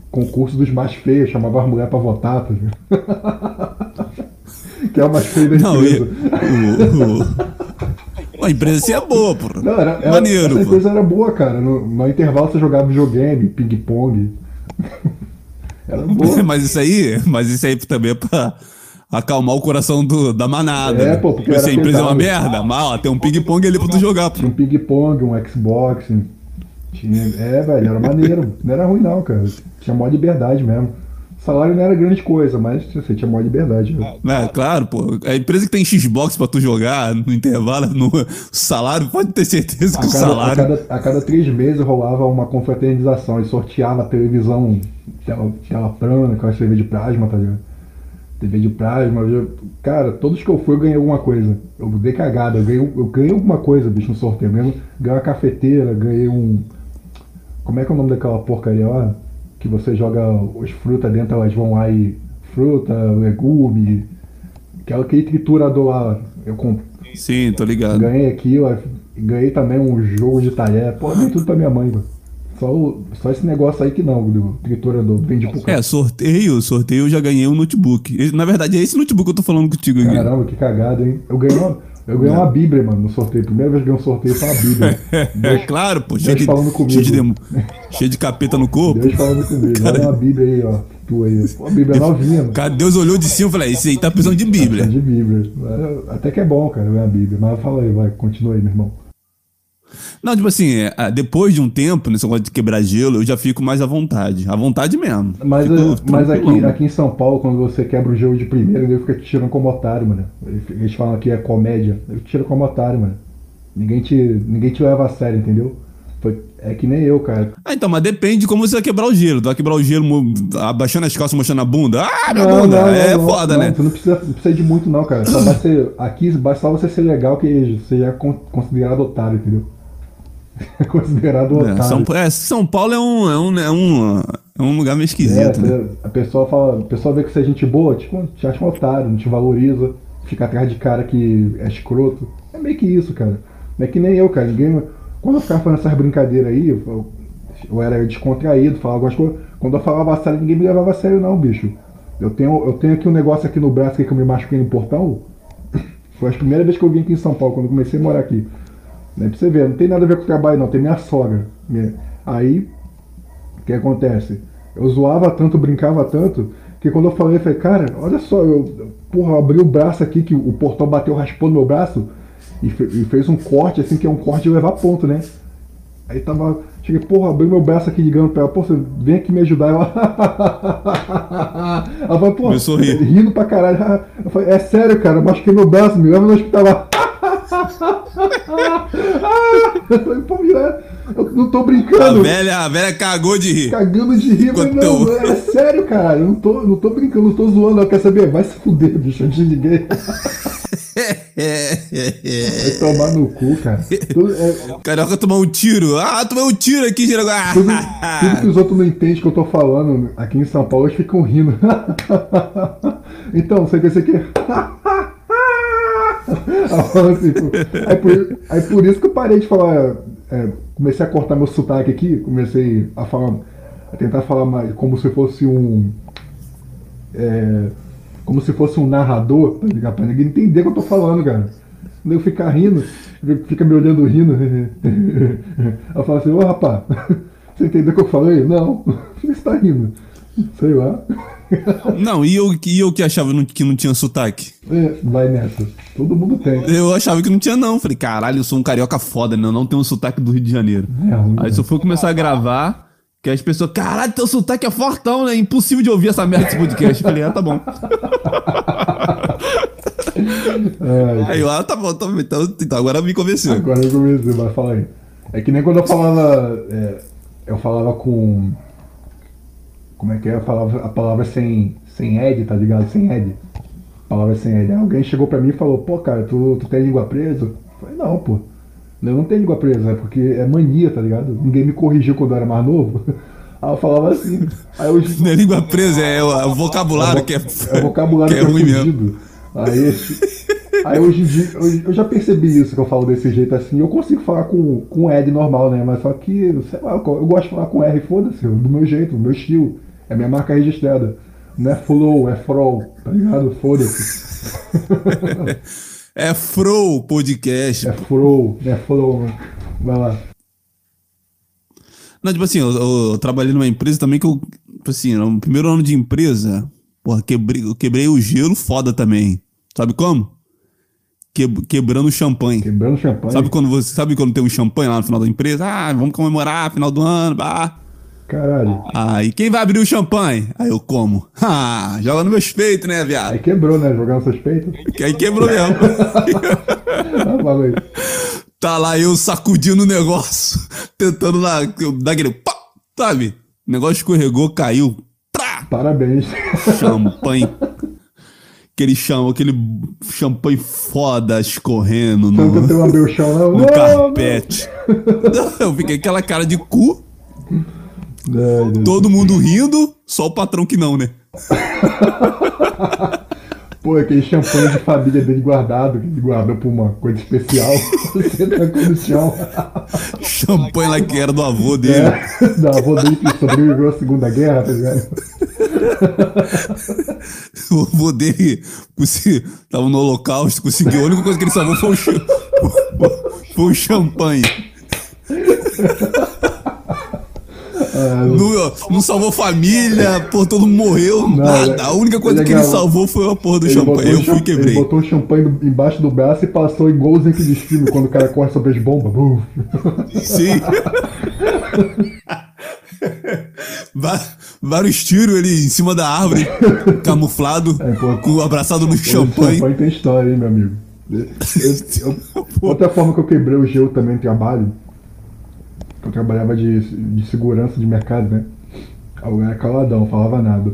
concurso dos mais feios, chamava as mulheres pra votar, tá ligado? [laughs] que é o mais feio da Não, empresa. e, o, o- a empresa assim é boa, pô. Não, era, era, Maneiro, essa pô. empresa era boa, cara. No, no intervalo você jogava videogame, ping-pong. [laughs] Mas isso aí, mas isso aí também é pra acalmar o coração do- da manada. É, né? pô, porque a era empresa é uma merda, mas ó, tem um ping-pong ali pra tu jogar, pô. Tinha um ping-pong, um Xbox. Tinha, é, velho, era maneiro. Não era ruim, não, cara. Tinha maior liberdade mesmo. O salário não era grande coisa, mas você tinha maior liberdade. né? É, claro, pô. A empresa que tem Xbox pra tu jogar no intervalo, no salário, pode ter certeza A que o cada, a, salário. cada, a cada três meses rolava uma confraternização e sorteava a televisão tela, tela plana, com a TV de plasma, tá ligado? TV de plasma. eu- cara, todos que eu fui eu ganhei alguma coisa. Eu dei cagada, eu ganhei, eu ganhei alguma coisa, bicho, no sorteio mesmo. Ganhei uma cafeteira, ganhei um. Como é que é o nome daquela porcaria lá? Que você joga as frutas dentro, elas vão lá e. Fruta, legume. Aquela, aquele triturador lá. Eu comprei. Sim, tô ligado. Ganhei aquilo, ganhei também um jogo de talher. Pô, dei tudo pra minha mãe, mano. Só, o- só esse negócio aí que não, do triturador. Vendi pro cara. É, sorteio, sorteio eu já ganhei um notebook. Na verdade, é esse notebook que eu tô falando contigo aqui. Caramba, que cagada, hein? Eu ganhei uma, eu ganhei uma Bíblia, mano, no sorteio. Primeira vez que ganhei um sorteio foi uma Bíblia. [laughs] É Deus, claro, pô, Deus cheio de, cheio de, demo- cheio de capeta no corpo. Deus falando comigo. [laughs] Olha uma Bíblia aí, ó. Tu aí. Pô, a Bíblia novinha, mano. Cara, Deus olhou de cima e falou: esse aí tá precisando de Bíblia. De Bíblia. Até que é bom, cara, ver a Bíblia. Mas fala aí, vai, continua aí, meu irmão. Não, tipo assim, é, depois de um tempo, nesse negócio de quebrar gelo, eu já fico mais à vontade. À vontade mesmo. Mas, Fico eh, mas aqui, aqui em São Paulo, quando você quebra o gelo de primeira, ele fica te tirando como otário, mano. Eles falam que é comédia. Ele te tira como otário, mano. Ninguém te, ninguém te leva a sério, entendeu? Foi, é que nem eu, cara. Ah, então, mas depende de como você vai quebrar o gelo. Tu vai quebrar o gelo abaixando as calças, mostrando a bunda. Ah, minha Não, bunda! não, é não, foda, né? Você não precisa, não precisa de muito, não, cara. Só vai ser, aqui basta só você ser legal que você já é con- considerado otário, entendeu? É considerado É, otário. São, é, São Paulo é um, é um, é um, é um lugar meio É, esquisito, né? você- a pessoa fala, a pessoa vê que você é gente boa, tipo, te acha um otário, não te valoriza, fica atrás de cara que é escroto. É meio que isso, cara. Não é que nem eu, cara. Ninguém. Quando eu ficava fazendo essas brincadeiras aí, eu, eu era descontraído, falava algumas coisas. Quando eu falava a sério, ninguém me levava a sério não, bicho. Eu tenho, eu tenho aqui um negócio aqui no braço aqui que eu me machuquei no portão. [laughs] Foi a primeira vez que eu vim aqui em São Paulo, quando eu comecei a morar aqui. Né, pra você ver, não tem nada a ver com o trabalho não, tem minha sogra. Minha- Aí o que acontece? Eu zoava tanto, brincava tanto, que quando eu falei, eu falei, cara, olha só, eu, porra, eu abri o braço aqui, que o portão bateu, raspou no meu braço, e, fe- e fez um corte, assim, que é um corte de levar ponto, né? Aí tava, cheguei, porra, abri meu braço aqui ligando pra ela, pô, você vem aqui me ajudar. Ela, [laughs] ela falou, pô, Começou a rir. rindo pra caralho. [laughs] Eu falei, é sério, cara, eu machuquei meu braço, me leva no hospital. [laughs] Pô, eu não tô A brincando velha, a velha cagou de rir. cagando de rir, mas não, Quanto- é sério, cara. Eu não tô, não tô brincando, não tô zoando. Eu quero saber, vai se fuder, bicho. Eu desliguei. Vai tomar no cu, cara. Tudo, é, Carioca tomar um tiro. Ah, tomei um tiro aqui, Girago. [laughs] tudo, tudo que os outros não entendem que eu tô falando aqui em São Paulo, eles ficam rindo. [laughs] então, você quer ser que. [laughs] assim, [laughs] aí, por, aí por isso que eu parei de falar. é, comecei a cortar meu sotaque aqui, comecei a falar. A tentar falar mais como se fosse um. é, como se fosse um narrador, tá ligado? Pra ninguém entender o que eu tô falando, cara. Eu ficar rindo, fica me olhando rindo. [laughs] Eu falo assim, ô rapaz, [laughs] você entendeu o que eu falei? Não, você tá rindo? Sei lá. Não, e eu, e eu que achava que não tinha sotaque? É, vai nessa. Todo mundo tem. Eu achava que não tinha, não. Falei, caralho, eu sou um carioca foda, né? Eu não tenho um sotaque do Rio de Janeiro. É ruim. Aí né? só fui começar a gravar, que as pessoas, caralho, teu sotaque é fortão, né? Impossível de ouvir essa merda desse podcast. Eu falei, ah, tá bom. É, Aí eu, ah, tá bom, tá bom. Então, então agora me convenceu. agora eu comecei, vai falar aí. É que nem quando eu falava. é, eu falava com. Como é que é? Eu falava a palavra sem, sem Ed, tá ligado? Sem Ed. Palavra sem Ed. Aí alguém chegou pra mim e falou, pô, cara, tu, tu tem língua presa? Eu falei, não, pô. Eu não tenho língua presa, é porque é mania, tá ligado? Ninguém me corrigiu quando eu era mais novo. [laughs] Aí eu falava assim. Aí eu, Não é língua presa, é o, é vocabulário que é, É o vocabulário que [laughs] que é é, ruim mesmo. Aí, aí hoje em dia, eu, eu já percebi isso que eu falo desse jeito assim. Eu consigo falar com, com Ed normal, né? Mas só que, sei lá, eu gosto de falar com R, foda-se, do meu jeito, do meu estilo. É minha marca registrada. Não é flow, é frol, tá ligado? Foda-se. [laughs] É Fro Podcast. É flow, é flow. Vai lá. Não, tipo assim, eu, eu- eu trabalhei numa empresa também que eu, tipo assim, no primeiro ano de empresa, porra, quebrei, eu quebrei o gelo foda também. Sabe como? Que- quebrando champanhe. Quebrando champanhe. Sabe quando você sabe quando tem um champanhe lá no final da empresa? Ah, vamos comemorar final do ano, bah. Caralho. Aí quem vai abrir o champanhe? Aí eu como. [laughs] Ah, joga no meus peitos, né, Aí viado? quebrou, né? Jogando suspeito. Que aí quebrou mesmo. [laughs] Ah, aí. tá lá eu sacudindo o negócio, [laughs] tentando lá, dar aquele pá, sabe? O negócio escorregou, caiu. Trá! Parabéns. Champanhe. Aquele chão, aquele champanhe foda escorrendo Você não no, tentou abrir o chão, não? no Não, carpete. Eu fiquei aquela cara de cu, não. Ai, todo mundo rindo, só o patrão que não, né? [laughs] Pô, aquele champanhe de família dele guardado, que ele guardou pra uma coisa especial. [laughs] Você tacou no chão. Champanhe lá que era do avô dele. É, da avó dele que sobreviveu à Segunda Guerra, tá ligado? [laughs] O avô dele tava no holocausto, conseguiu. A única coisa que ele salvou foi o, foi o champanhe. Não, não salvou família, pô, todo mundo morreu, Não, nada. ele- A única coisa que ele salvou foi a porra do champanhe. Eu fui e quebrei. Ele botou o champanhe embaixo do braço e passou igualzinho aqueles filmes quando o cara corre sobre as bombas. Sim. Vários tiros ele em cima da árvore, camuflado, É, pô. com abraçado no champanhe. champanhe tem história, hein, meu amigo. Eu- eu- [laughs] outra forma que eu quebrei o gelo também no trabalho, que eu trabalhava de, de segurança de mercado, né? Aí era caladão, falava nada.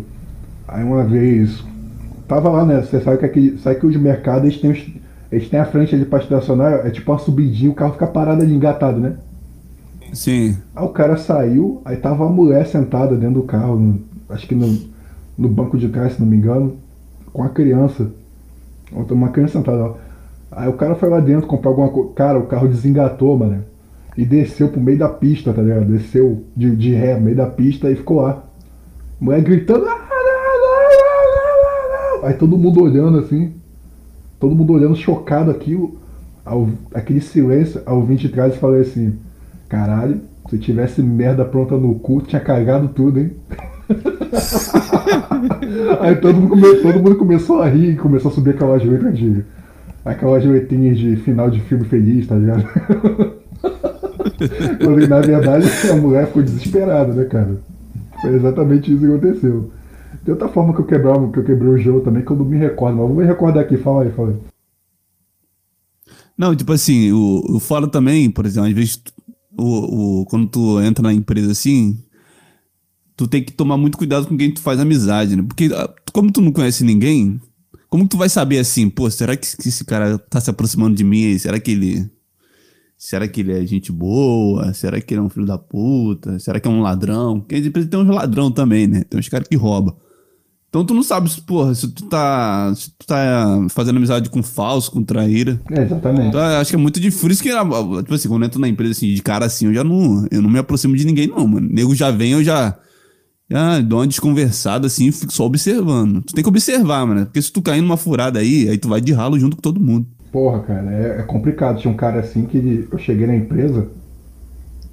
Aí uma vez, tava lá, né? Você sabe que, aqui, sabe que os mercados eles têm, os- eles têm a frente ali pra estacionar, é tipo uma subidinha, o carro fica parado ali engatado, né? Sim. Aí o cara saiu, aí tava uma mulher sentada dentro do carro, no- acho que no, no banco de trás, se não me engano, com a criança. Uma criança sentada lá. Aí o cara foi lá dentro comprar alguma coisa. Cara, o carro desengatou, mano. E desceu pro meio da pista, tá ligado? Desceu de, de ré meio da pista e ficou lá. Mulher gritando. "Ah, não, não, não, não, não." Aí todo mundo olhando assim. Todo mundo olhando chocado aquilo. Ao- aquele silêncio, ao vir de trás e falei assim. Caralho, se tivesse merda pronta no cu, tinha cagado tudo, hein? [laughs] Aí todo mundo, come- todo mundo começou a rir começou a subir aquelas letras de. Aquelas letrinhas de final de filme feliz, tá ligado? [laughs] [laughs] Quando na verdade [laughs] a mulher ficou desesperada, né, cara? Foi exatamente isso que aconteceu. Tem outra forma que eu, quebrava, que eu quebrei o jogo também que eu não me recordo, mas vou me recordar aqui, fala aí, fala aí. Não, tipo assim, o, o fora também, por exemplo, às vezes, o, o, quando tu entra na empresa assim, tu tem que tomar muito cuidado com quem tu faz amizade, né? Porque ah, como tu não conhece ninguém, como tu vai saber assim, pô, será que que esse cara tá se aproximando de mim? Será que ele. Será que ele é gente boa? Será que ele é um filho da puta? Será que é um ladrão? Porque as empresas tem uns ladrão também, né? Tem uns caras que roubam. Então tu não sabe se, porra, se tu tá. Se tu tá fazendo amizade com falso, com traíra. É, exatamente. Então, eu acho que é muito difícil. Por isso que, tipo assim, quando eu entro na empresa assim, de cara assim, eu já não, eu não me aproximo de ninguém, não, mano. O nego já vem, eu já, já dou uma desconversada assim fico só observando. Tu tem que observar, mano. Porque se tu cair numa furada aí, aí tu vai de ralo junto com todo mundo. Porra, cara, é, é complicado. Tinha um cara assim que eu cheguei na empresa,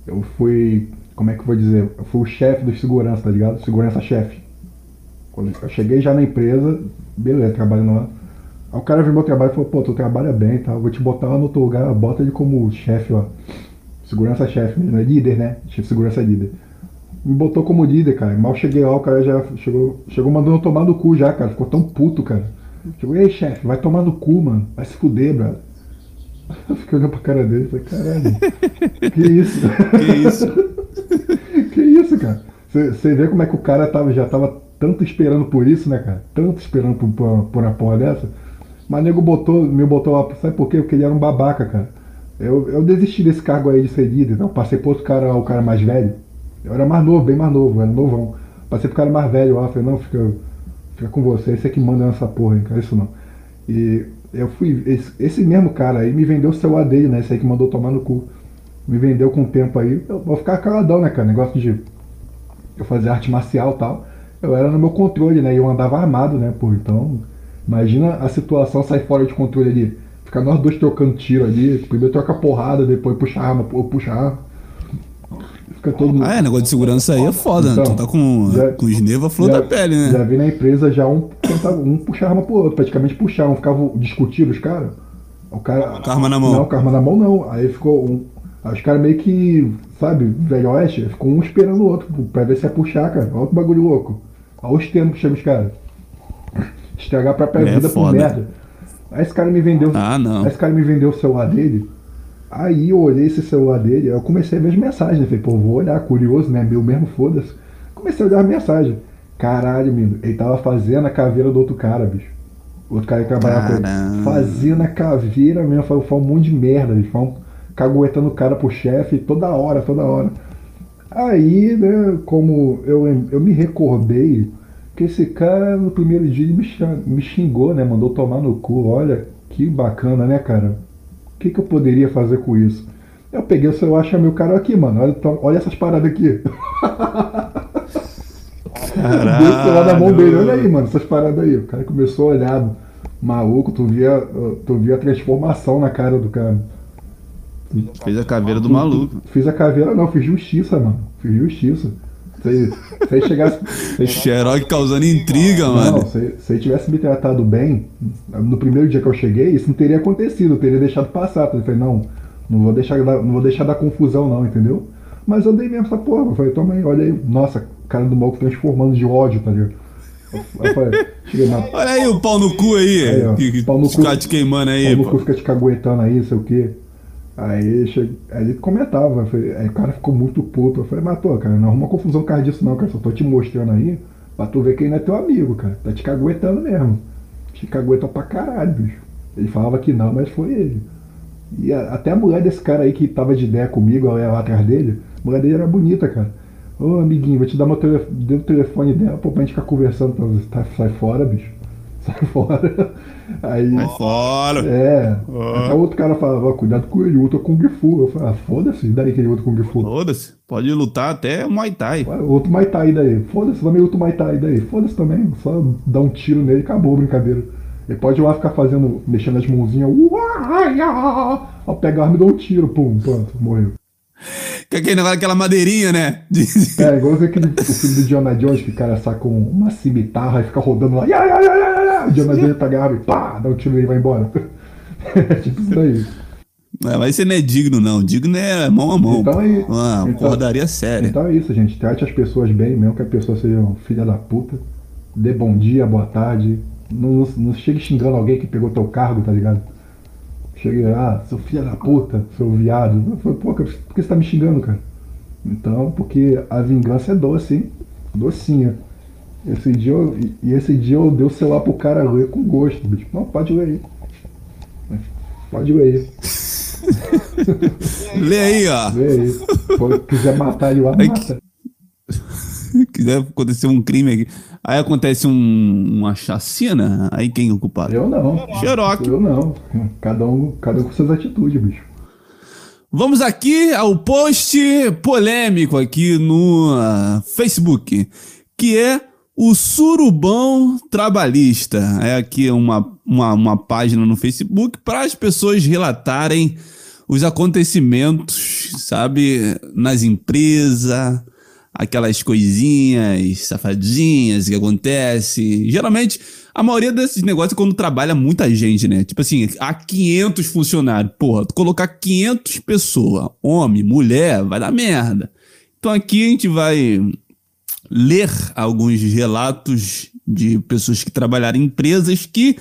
eu fui. Como é que eu vou dizer? Eu fui o chefe dos segurança, tá ligado? Segurança-chefe. Quando eu cheguei já na empresa, beleza, trabalhando lá. Aí o cara viu meu trabalho e falou, pô, tu trabalha bem, tá? Vou te botar lá no outro lugar, bota ele como chefe, ó. Segurança-chefe, né? Líder, né? Chefe segurança líder. Me botou como líder, cara. Mal cheguei lá, o cara já chegou, chegou mandando tomar no cu já, cara. Ficou tão puto, cara. Chegou, ei, chefe, vai tomar no cu, mano. Vai se fuder, brother. [laughs] Eu fiquei olhando pra cara dele e falei, caralho, que isso? Que isso? [laughs] que isso, cara? Você vê como é que o cara tava, já tava tanto esperando por isso, né, cara? Tanto esperando por, por, por uma porra dessa. Mas o nego botou, me botou lá, sabe por quê? Porque ele era um babaca, cara. Eu, eu desisti desse cargo aí de ser líder, então passei pro outro cara, o cara mais velho. Eu era mais novo, bem mais novo, era novão. Passei pro cara mais velho lá, falei, não, fica, fica com você, esse é que manda nessa porra, hein, cara, isso não. E eu fui, esse, esse mesmo cara aí me vendeu o celular dele, né, esse aí que mandou tomar no cu. Me vendeu com o tempo aí, eu vou ficar caladão, né, cara, negócio de eu fazia arte marcial e tal, eu era no meu controle, né? E eu andava armado, né? Pô, então, imagina a situação sair fora de controle ali. Ficar nós dois trocando tiro ali, primeiro troca porrada, depois puxa arma, puxa arma. Fica todo mundo. Ah, é, negócio de segurança aí é foda, né? Então, Tu tá com, já- com à flor já, da pele, né? Já vi na empresa já um um puxar arma pro outro, praticamente puxavam, ficavam discutindo os caras. O cara. Com a arma na mão. Não, com a arma na mão não. Aí ficou um. Aí os caras meio que, sabe, velho oeste, ficou um esperando o outro, pra ver se ia puxar, cara. Olha que bagulho louco. Olha os termos que chama os caras. Estragar a própria É vida por foda. merda. Aí esse cara me vendeu. Ah, não. Aí esse cara me vendeu o celular dele. Aí eu olhei esse celular dele, eu comecei a ver as mensagens. Falei, pô, vou olhar, curioso, né? Meu mesmo, foda-se. Comecei a olhar a mensagem. Caralho, menino, ele tava fazendo a caveira do outro cara, bicho. O outro cara que trabalhava com ele. Fazendo a caveira mesmo, foi, foi um monte de merda. Eles foram caguetando o cara pro chefe toda hora, toda hora. Aí, né, como eu, eu me recordei que esse cara no primeiro dia me xingou, né? Mandou tomar no cu. Olha, que bacana, né, cara? O que, que eu poderia fazer com isso? Eu peguei o celular chamei o cara aqui, mano. Olha, olha essas paradas aqui. Dei o celular na mão dele, olha aí, mano, essas paradas aí. O cara começou a olhar, maluco, tu via, tu via a transformação na cara do cara. Fez a caveira do maluco. Fiz a caveira, não, fiz justiça, mano. Fiz justiça. Se, ele chegasse. Se Xerox causando intriga, não, mano. se, se ele tivesse me tratado bem, no primeiro dia que eu cheguei, isso não teria acontecido, eu teria deixado passar. Eu falei, não, não vou deixar, dar- não vou deixar dar confusão, não, entendeu? Mas eu dei mesmo essa porra. Eu falei, toma aí, olha aí. Nossa, cara do maluco transformando de ódio, tá ligado? Eu, falei, na. Olha aí o pau no cu aí. Aí, ó, que, pau no cu. caras te queimando aí, Aí no pô. cu fica te caguetando aí, não sei o quê. Aí, ele comentava, falei- aí o cara ficou muito puto. Eu falei, mas pô, cara, não arruma confusão por disso não, cara. Só tô te mostrando aí pra tu ver que ele não é teu amigo, cara. Tá te caguetando mesmo. Te caguetou pra caralho, bicho. Ele falava que não, mas foi ele. E a- até a mulher desse cara aí que tava de ideia comigo, ela ia lá atrás dele, a mulher dele era bonita, cara. Ô amiguinho, vou te dar meu telefone, o telefone dela, pô, pra gente ficar conversando. Tá, sai fora, bicho. Sai [laughs] fora. Aí. Vai fora. É. Ó. Até outro cara falava, cuidado com ele, outro Kung Fu. Eu falei, ah, foda-se, daí que ele outro Kung Fu? Foda-se. Pode lutar até Muay Thai. Outro Mai Tai daí. Foda-se, também outro Mai Tai daí. Foda-se também, só dar um tiro nele e acabou a brincadeira. Ele pode ir lá ficar fazendo, mexendo as mãozinhas. Uai, Ó, pega a arma e dá um tiro, pum, pronto, morreu. Que aquele negócio, aquela madeirinha, né? [laughs] É, igual aquele o filme do Diana Jones, que o cara saca um- uma cimitarra e fica rodando lá. Ya, ya, ya, ya, ya. O Diana Jones pega a arma e pá, dá um tiro e vai embora. É [laughs] tipo isso daí. É, mas você não é digno, não. Digno é mão a mão. Então aí- Uma então- séria. Então é isso, gente. Trate as pessoas bem, mesmo que a pessoa seja um filha da puta. Dê bom dia, boa tarde. Não, não, não chegue xingando alguém que pegou teu cargo, tá ligado? Chegue, ah, seu filho da puta, seu viado. Eu falei, Pô, por que você tá me xingando, cara? Então, porque a vingança é doce, hein? Docinha. Esse dia eu, e- esse dia eu dei o celular pro cara ler com gosto, bicho. Não, pode ler aí. Pode ler aí. [laughs] Lê aí, ó. Lê aí. Se quiser matar ele lá, Ai, mata. [laughs] quiser acontecer um crime aqui. Aí acontece um- uma chacina, aí quem é o culpado? Eu não. Xerox. Eu não. Cada um, cada um com suas atitudes, bicho. Vamos aqui ao post polêmico aqui no ah, Facebook, que é o Surubão Trabalhista. É aqui uma, uma, uma página no Facebook para as pessoas relatarem os acontecimentos, sabe, nas empresas, aquelas coisinhas safadinhas que acontece. Geralmente, a maioria desses negócios é quando trabalha muita gente, né? Tipo assim, há 500 funcionários. Porra, colocar 500 pessoas, homem, mulher, vai dar merda. Então aqui a gente vai ler alguns relatos de pessoas que trabalharam em empresas que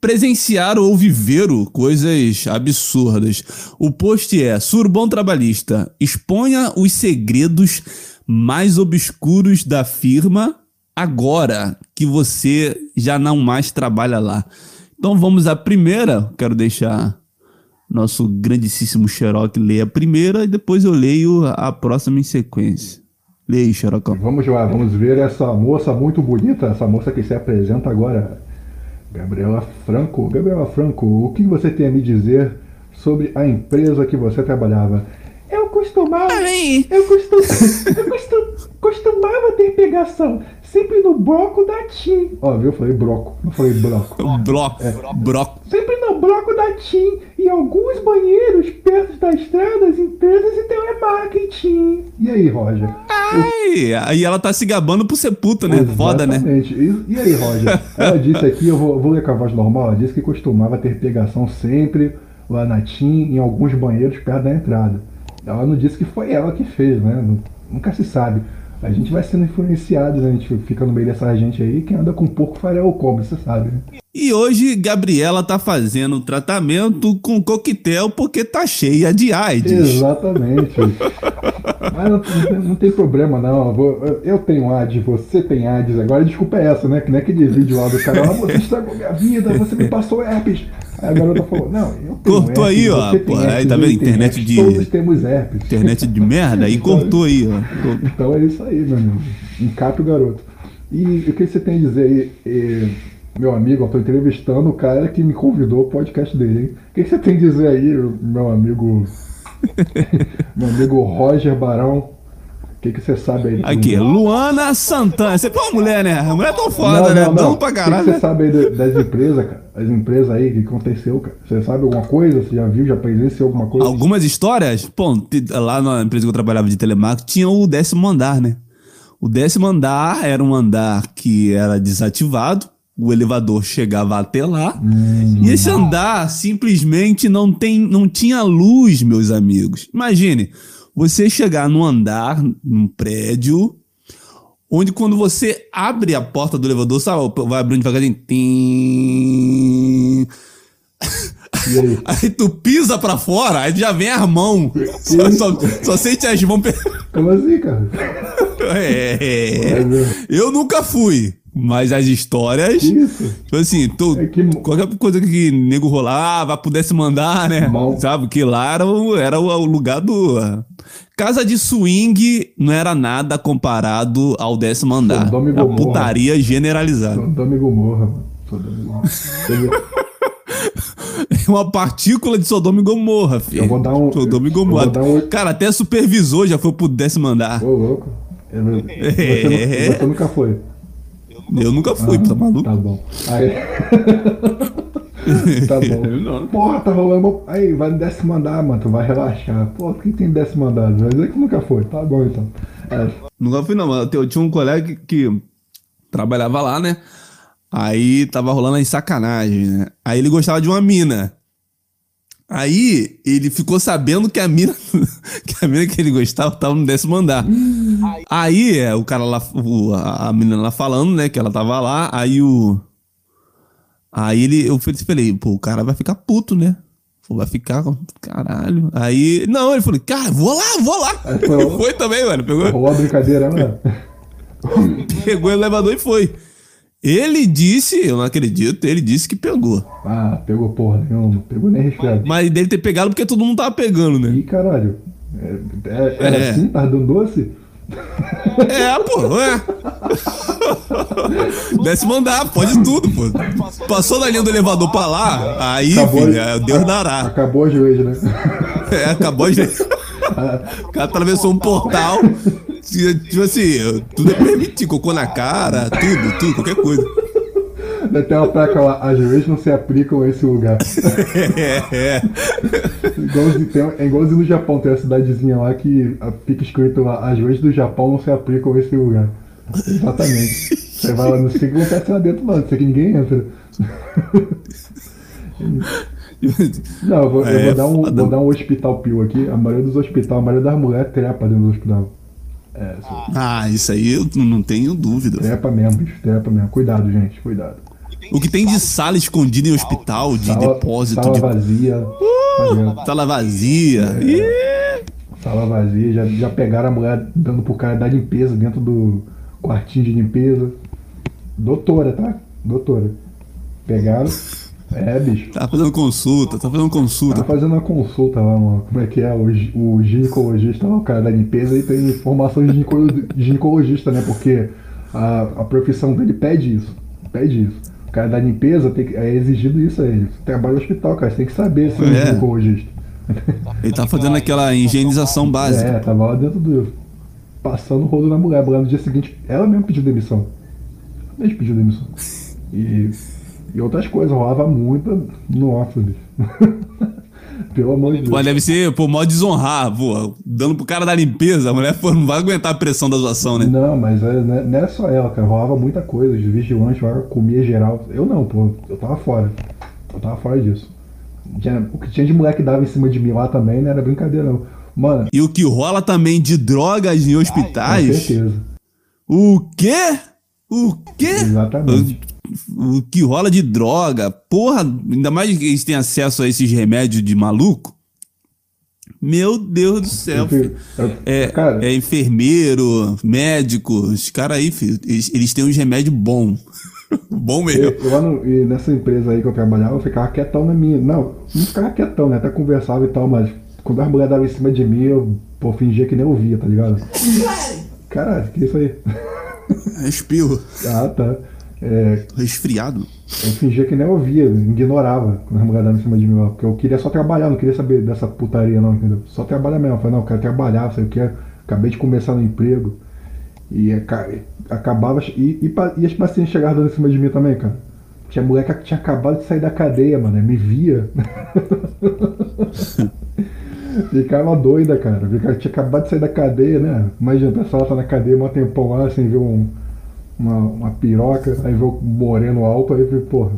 presenciaram ou viveram coisas absurdas. O post é: Surbão Trabalhista, exponha os segredos mais obscuros da firma agora que você já não mais trabalha lá. Então vamos à primeira. Quero deixar nosso grandíssimo Xerox ler a primeira e depois eu leio a próxima em sequência. Leia aí, Xerocão. Vamos lá, vamos ver essa moça muito bonita, essa moça que se apresenta agora. Gabriela Franco. Gabriela Franco, o que você tem a me dizer sobre a empresa que você trabalhava? Eu costumava. Eu, costum, [laughs] eu costum, costumava ter pegação, sempre no bloco da TIM. Ó, viu? Eu falei broco, não falei bloco. [laughs] Bloco, bloco. Sempre no bloco da TIM e alguns banheiros perto das estradas, empresas e telemarketing. E aí, Roger? Ai, aí ela tá se gabando pro ser puta, né? Foda, né? Exatamente. E, e aí, Roger? Ela disse aqui, eu vou, vou ler com a voz normal, ela disse que costumava ter pegação sempre lá na TIM, em alguns banheiros perto da entrada. Ela não disse que foi ela que fez, né? Nu- Nunca se sabe. A gente vai sendo influenciado, né? A gente fica no meio dessa gente aí, quem anda com pouco farelo come, você sabe, né? E hoje Gabriela tá fazendo tratamento com coquetel porque tá cheia de AIDS. Exatamente. Mas não, não tem, problema, não. Eu tenho AIDS, você tem AIDS. Agora desculpa é essa, né? Que nem aquele vídeo lá do cara. Ah, você estragou minha vida, você me passou herpes. Aí a garota falou, não, eu tenho Cortou herpes, aí, ó, pô, aí herpes, tá eu vendo? Internet herpes, de- Todos temos herpes. Internet de merda, aí cortou aí, ó. Então é isso aí, meu amigo. Encape o garoto. E o que você tem a dizer aí, eh, meu amigo? Eu tô entrevistando o cara que me convidou ao podcast dele, hein? O que você tem a dizer aí, meu amigo? [laughs] meu amigo Roger Barão? O que, que você sabe aí? Aqui, Luana Santana. Você pô, uma mulher, né? A mulher tão foda, né? Dando pra O que, que caralho. você né? sabe aí da- das empresas, cara? As empresas aí, o que aconteceu, cara? Você sabe alguma coisa? Você já viu, já presenciou alguma coisa? Algumas histórias, pô, lá na empresa que eu trabalhava de telemarketing tinha o décimo andar, né? O décimo andar era um andar que era desativado, o elevador chegava até lá, e esse andar simplesmente não, tem, não tinha luz, meus amigos. Imagine, você chegar num andar, num prédio, onde quando você abre a porta do elevador, sabe, vai abrindo devagarinho. Tim... Aí? [laughs] Aí tu pisa pra fora, aí já vem as mãos. Só, só, só sente as mãos. Como assim, cara? [laughs] É, eu nunca fui, mas as histórias. Isso? Tipo assim, tu, É que- qualquer coisa que nego rolar, vai pudesse mandar, né? Mal. Sabe? Que lá era o, era o, o lugar do. Casa de swing não era nada comparado ao décimo andar. A putaria generalizada. Sodoma e Gomorra, mano. Sodoma e Gomorra. [laughs] Uma partícula de Sodoma e Gomorra, filho. Eu vou dar um- Sodoma e Gomorra. um- Cara, até supervisor já foi pro décimo andar. Ô, louco. Eu- [laughs] Você, nu- você nunca foi. Eu nunca fui, tá maluco? Tá bom. Aí. [laughs] tá bom. [laughs] Porra, tá rolando. Aí, vai no décimo andar, mano. Tu vai relaxar. Pô, quem tem décimo andar? Vai dizer que nunca foi. Tá bom, então. É, Nunca fui, não, mas eu tinha um colega que, que trabalhava lá, né? Aí tava rolando as sacanagem, né? Aí ele gostava de uma mina. Aí ele ficou sabendo que a mina [laughs] que a mina que ele gostava tava no décimo andar. Aí é, o cara lá, o- a a menina lá falando, né, que ela tava lá, aí o Aí ele, eu falei- pô, o cara vai ficar puto, né? Vai ficar, caralho. Aí, não, ele falou, cara, vou lá, vou lá. Aí foi. [laughs] Foi também, mano. Pegou, rolou a brincadeira, né? [laughs] pegou o elevador e foi. Ele disse, eu não acredito, ele disse que pegou. Ah, pegou porra nenhuma. Pegou nem resfriado. Mas dele ter pegado porque todo mundo tava pegando, né? Ih, caralho. É, é, era É. assim? Tava dando doce? É, pô, é. Décimo andar, pode tudo, pô. Passou da linha do elevador pra lá, aí, Acabou, filho, é, Deus dará. Acabou a joelho, né? É, acabou de. [laughs] O cara atravessou um portal. Tipo assim, tudo é permitido, cocô na cara, tudo, tudo, qualquer coisa. Tem uma placa lá, as leis não se aplicam a esse lugar. É, é. Igualzinho, tem, é igualzinho no Japão, tem uma cidadezinha lá que fica escrito lá, as leis do Japão não se aplicam a esse lugar. Exatamente. Você vai lá, sei o que acontece lá dentro, não sei que ninguém entra. [laughs] Não, eu vou, eu É, vou dar um, vou dar um hospital pio aqui. A maioria dos hospitais, a maioria das mulheres trepa dentro do hospital. É, Ah, isso aí eu não tenho dúvida. trepa mesmo, bicho, trepa mesmo. Cuidado, gente, cuidado. O que tem de sala escondida em hospital, de Sala, depósito, sala de vazia. Tá sala vazia. Ih, Sala vazia, já, já pegaram a mulher dando pro cara da limpeza dentro do quartinho de limpeza. Doutora, tá? Doutora. Pegaram. É, bicho. Tá fazendo consulta, tá fazendo Tá consulta. fazendo uma consulta lá, mano. Como é que é? O, o ginecologista lá, o cara da limpeza, e tem formação de ginecolo- de ginecologista, né? Porque a, a profissão dele pede isso. Pede isso. O cara da limpeza tem, que- é exigido isso a ele. Você trabalha no hospital, cara. Você tem que saber um É. ginecologista. Ele tá fazendo aquela higienização básica. É, tava lá dentro do. Passando o rolo na mulher. A mulher no dia seguinte, ela mesmo pediu demissão. Ela mesmo pediu demissão. E, e outras coisas, rolava muita. Nossa, bicho. [laughs] Pelo amor de Deus. Pô, deve ser, pô, mó desonrar, pô. Dando pro cara da limpeza, a mulher pô, não vai aguentar a pressão da zoação, né? Não, mas é, né, não era só ela, cara. Rolava muita coisa. Os vigilantes comia geral. Eu não, pô. Eu tava fora. Eu tava fora disso. Tinha- o que tinha de mulher que dava em cima de mim lá também não era brincadeira, não. Mano, E o que rola também de drogas em com hospitais. certeza. O quê? O quê? Exatamente. O que rola de droga, porra, ainda mais que eles têm acesso a esses remédios de maluco. Meu Deus do céu. Filho. É, cara, é enfermeiro, médico, os caras aí, filho, eles, eles têm uns remédios bons. [laughs] Bom mesmo. Eu, eu lá no- e nessa empresa aí que eu trabalhava, eu ficava quietão na minha. Não, não ficava quietão, né? Até conversava e tal, mas quando as mulheres davam em cima de mim, eu pô, fingia que nem ouvia, tá ligado? Caralho, que isso aí? É espirro. Ah, tá. É, Resfriado. eu fingia que nem ouvia, ignorava quando as mulheres davam em cima de mim lá. Porque eu queria só trabalhar, não queria saber dessa putaria, não, entendeu? Só trabalhar mesmo. Eu falei, não, eu quero trabalhar, sei o que. Acabei de começar no emprego. E aca- acabava. E, e, e as pacientes chegavam dando em cima de mim também, cara. Tinha mulher que tinha acabado de sair da cadeia, mano. Me via. [laughs] Ficava doida, cara. Ficava, tinha acabado de sair da cadeia, né? Imagina, a pessoa tá na cadeia um tempão lá, sem ver um, uma, uma piroca, aí vê o moreno alto, aí vê, porra.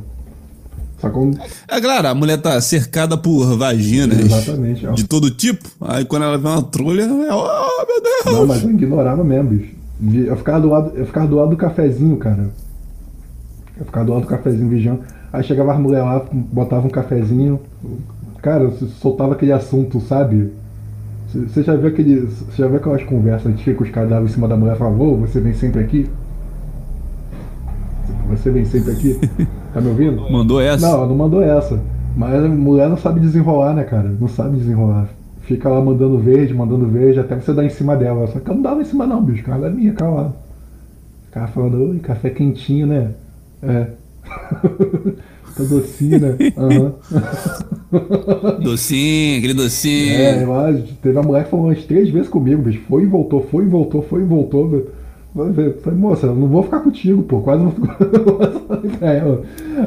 Só quando... É claro, a mulher tá cercada por vaginas Exatamente, de todo tipo. Aí quando ela vê uma trolha, é, oh meu Deus! Não, mas eu ignorava mesmo, bicho. Eu ficava do lado, eu ficava do lado do cafezinho, cara. Eu ficava do lado do cafezinho vigiando. Aí chegava as mulheres lá, botava um cafezinho. Cara, soltava aquele assunto, sabe? Você já viu aquele. Você já viu aquelas conversas antigas que os caras davam em cima da mulher e falavam, você vem sempre aqui? Você vem sempre aqui? [laughs] Tá me ouvindo? Mandou essa? Não, não mandou essa. Mas a mulher não sabe desenrolar, né, cara? Não sabe desenrolar. Fica lá mandando verde, mandando verde, até você dar em cima dela. Só que eu não dava em cima não, bicho. Cara, é minha, calma. Ficava falando, oi, café quentinho, né? É. [laughs] tá docinho, né? [laughs] Uhum. docinho, aquele docinho. É, mas teve uma mulher que falou umas três vezes comigo, bicho. Foi e voltou, foi e voltou, foi e voltou. Falei, moça, eu não vou ficar contigo, pô. Quase não [laughs]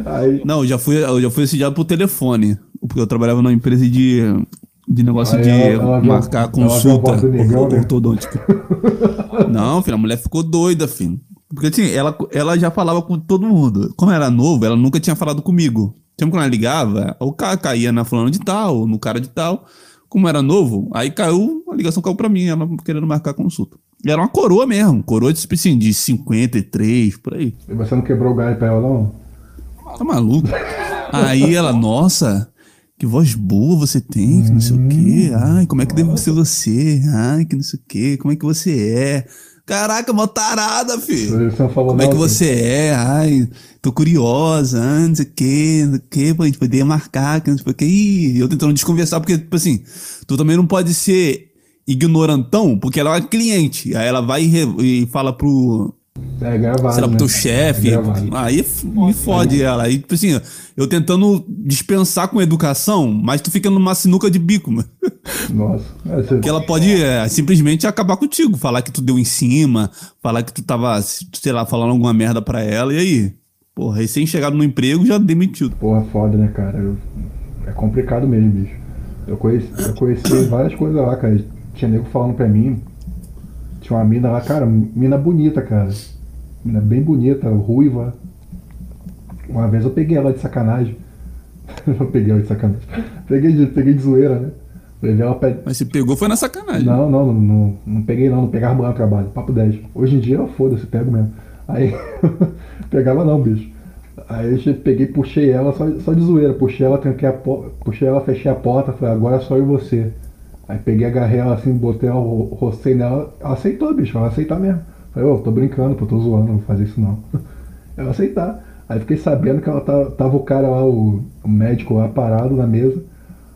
Aí... Não, eu já fui, eu já fui assediado por telefone. Porque eu trabalhava numa empresa de, de negócio Aí de ela, ela marcar viu, consulta negão, né? ortodôntica. [laughs] não, filho, a mulher ficou doida, filho. Porque assim, ela, ela já falava com todo mundo. Como era novo, ela nunca tinha falado comigo. Sempre quando ela ligava, o cara caía na fulano de tal, no cara de tal. Como era novo, aí caiu, a ligação caiu pra mim, ela querendo marcar consulta. Era uma coroa mesmo, coroa de, tipo assim, de 53, por aí. E você não quebrou o galho pra ela, não? Tá maluco? aí ela, nossa, que voz boa você tem, que não sei o quê. Ai, como é que deve ser você? Ai, que não sei o quê, como é que você é? Caraca, mó tarada, filho. Como é que você é? Ai, tô curiosa, ai, não sei o quê, não sei o quê, pô, a gente poderia marcar, que não sei o quê. Ih, eu tentando desconversar, porque, tipo assim, tu também não pode ser ignorantão, porque ela é uma cliente. Aí ela vai e, e fala pro. É gravado. Sei lá, pro teu né? chefe. É aí me fode ela. Aí, tipo assim, eu tentando dispensar com educação, mas tu fica numa sinuca de bico, mano. Nossa. Essa... Que ela pode é, simplesmente acabar contigo. Falar que tu deu em cima, falar que tu tava, sei lá, falando alguma merda pra ela, e aí? Porra, recém-chegado no emprego já demitido. Porra, foda, né, cara? Eu... É complicado mesmo, bicho. Eu conheci, eu conheci várias coisas lá, cara tinha nego falando pra mim. Tinha uma mina lá, cara, mina bonita, cara. Mina bem bonita, ruiva. Uma vez eu peguei ela de sacanagem. [laughs] eu peguei ela de sacanagem. [laughs] Peguei de, peguei de zoeira, né? Levei ela pra... Mas você pegou foi na sacanagem. Não, não, não, não, não peguei não, não pegava mulher no trabalho. Papo 10. Hoje em dia eu foda-se, pego mesmo. Aí, [laughs] pegava não, bicho. Aí eu peguei puxei ela só, só de zoeira. Puxei ela, tranquei a porta. Puxei ela, fechei a porta, falei, agora é só eu e você. Aí peguei, agarrei ela assim, botei ela, rocei nela, ela aceitou, bicho, ela aceitar mesmo. Falei, ô, oh, tô brincando, pô, tô zoando, não vou fazer isso não. [laughs] ela aceitar. Aí fiquei sabendo que ela tava, tava o cara lá, o, o, médico lá parado na mesa.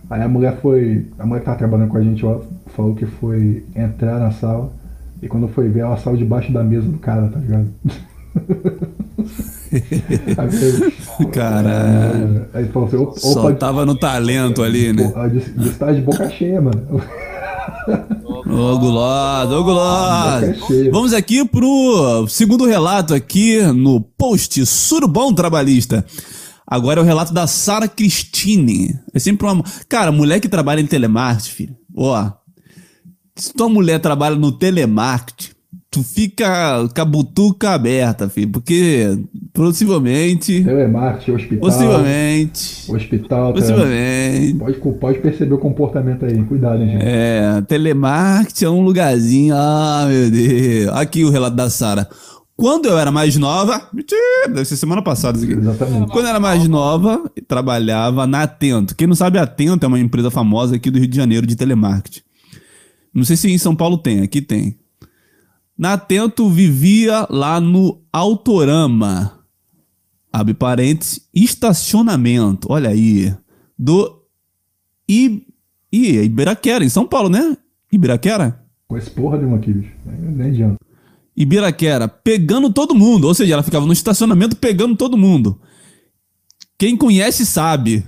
Aí a mulher foi. A mulher que tava trabalhando com a gente lá falou que foi entrar na sala. E quando foi ver, ela saiu debaixo da mesa do cara, tá ligado? [laughs] Caralho. Aí falou assim, opa, Só tava no talento ali, né? Está de boca cheia, mano. Ô, guloso, ô, guloso. Vamos aqui pro segundo relato aqui no post Surubão Trabalhista. Agora é o relato da Sara Cristine. É sempre uma... Cara, mulher que trabalha em telemarketing, filho. Ó, se tua mulher trabalha no telemarketing, tu fica com a butuca aberta, filho, porque possivelmente. Telemarketing, hospital. Possivelmente. Hospital, possivelmente. Pode, pode perceber o comportamento aí, cuidado, hein, gente. É, telemarketing é um lugarzinho. Ah, meu Deus. Aqui o relato da Sara. Quando eu era mais nova, deve ser semana passada isso aqui. Exatamente. Quando eu era mais nova, trabalhava na Atento. Quem não sabe, a Atento é uma empresa famosa aqui do Rio de Janeiro de telemarketing. Não sei se em São Paulo tem, aqui tem. Na Atento vivia lá no Autorama. Abre parênteses, estacionamento. Olha aí. Do I, I, Ibiraquera, em São Paulo, né? Ibiraquera? Com esse porra de uma aqui, bicho. Nem adianta. Ibiraquera, pegando todo mundo. Ou seja, ela ficava no estacionamento pegando todo mundo. Quem conhece sabe.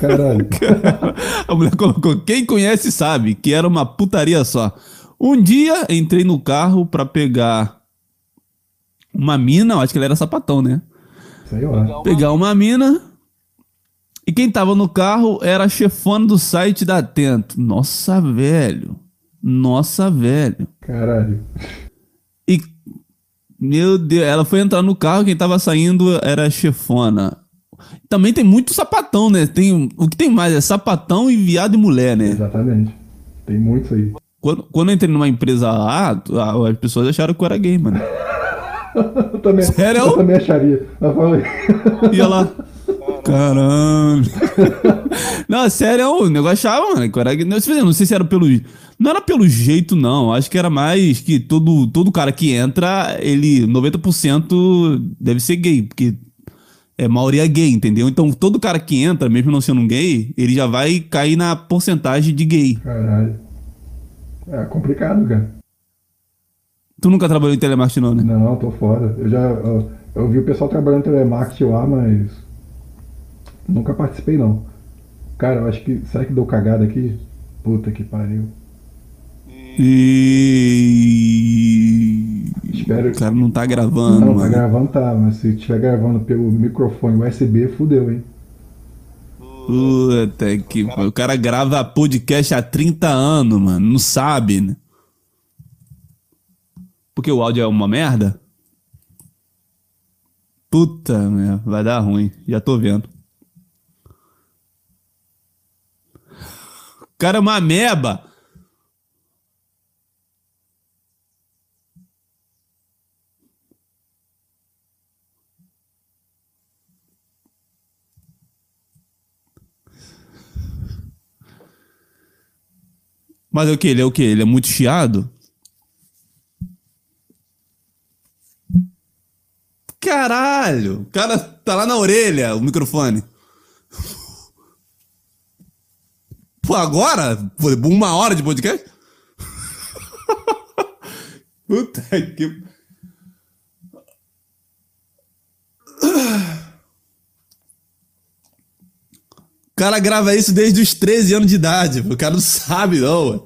Caralho. [laughs] A mulher colocou: quem conhece sabe que era uma putaria só. Um dia entrei no carro para pegar uma mina, eu acho que ela era sapatão, né? Sei lá. Pegar uma mina. E quem tava no carro era a chefona do site da Atento. Nossa, velho. Nossa, velho. Caralho. E. Meu Deus, ela foi entrar no carro, quem tava saindo era a chefona. Também tem muito sapatão, né? Tem, o que tem mais é sapatão e viado e mulher, né? Exatamente. Tem muitos aí. Quando, quando eu entrei numa empresa lá, as pessoas acharam que eu era gay, mano. [laughs] eu também, Sério? Eu também acharia. Eu falei. Ia lá. Caramba. [laughs] não, sério, o negócio achava, mano. Que eu era, gay. não, não sei se era pelo. Não era pelo jeito, não. Acho que era mais que todo, todo cara que entra, ele. 90% deve ser gay. Porque é maioria gay, entendeu? Então todo cara que entra, mesmo não sendo um gay, ele já vai cair na porcentagem de gay. Caralho. É complicado, cara. Tu nunca trabalhou em telemarketing, não, né? Não, tô fora. Eu já. Eu, eu vi o pessoal trabalhando em telemarketing lá, mas. Nunca participei, não. Cara, eu acho que. Será que deu cagada aqui? Puta que pariu. E. Espero O cara não tá gravando, Não, tá mano. gravando tá, mas se estiver gravando pelo microfone USB, fudeu, hein? Puta que. O cara grava podcast há 30 anos, mano. Não sabe, né? Porque o áudio é uma merda? Puta vai dar ruim. Já tô vendo. O cara é uma meba. Mas é o que? Ele é o que? Ele é muito chiado? Caralho! O cara tá lá na orelha, o microfone. Pô, agora? Uma hora de podcast? [laughs] Puta que. O cara grava isso desde os 13 anos de idade. O cara não sabe, não.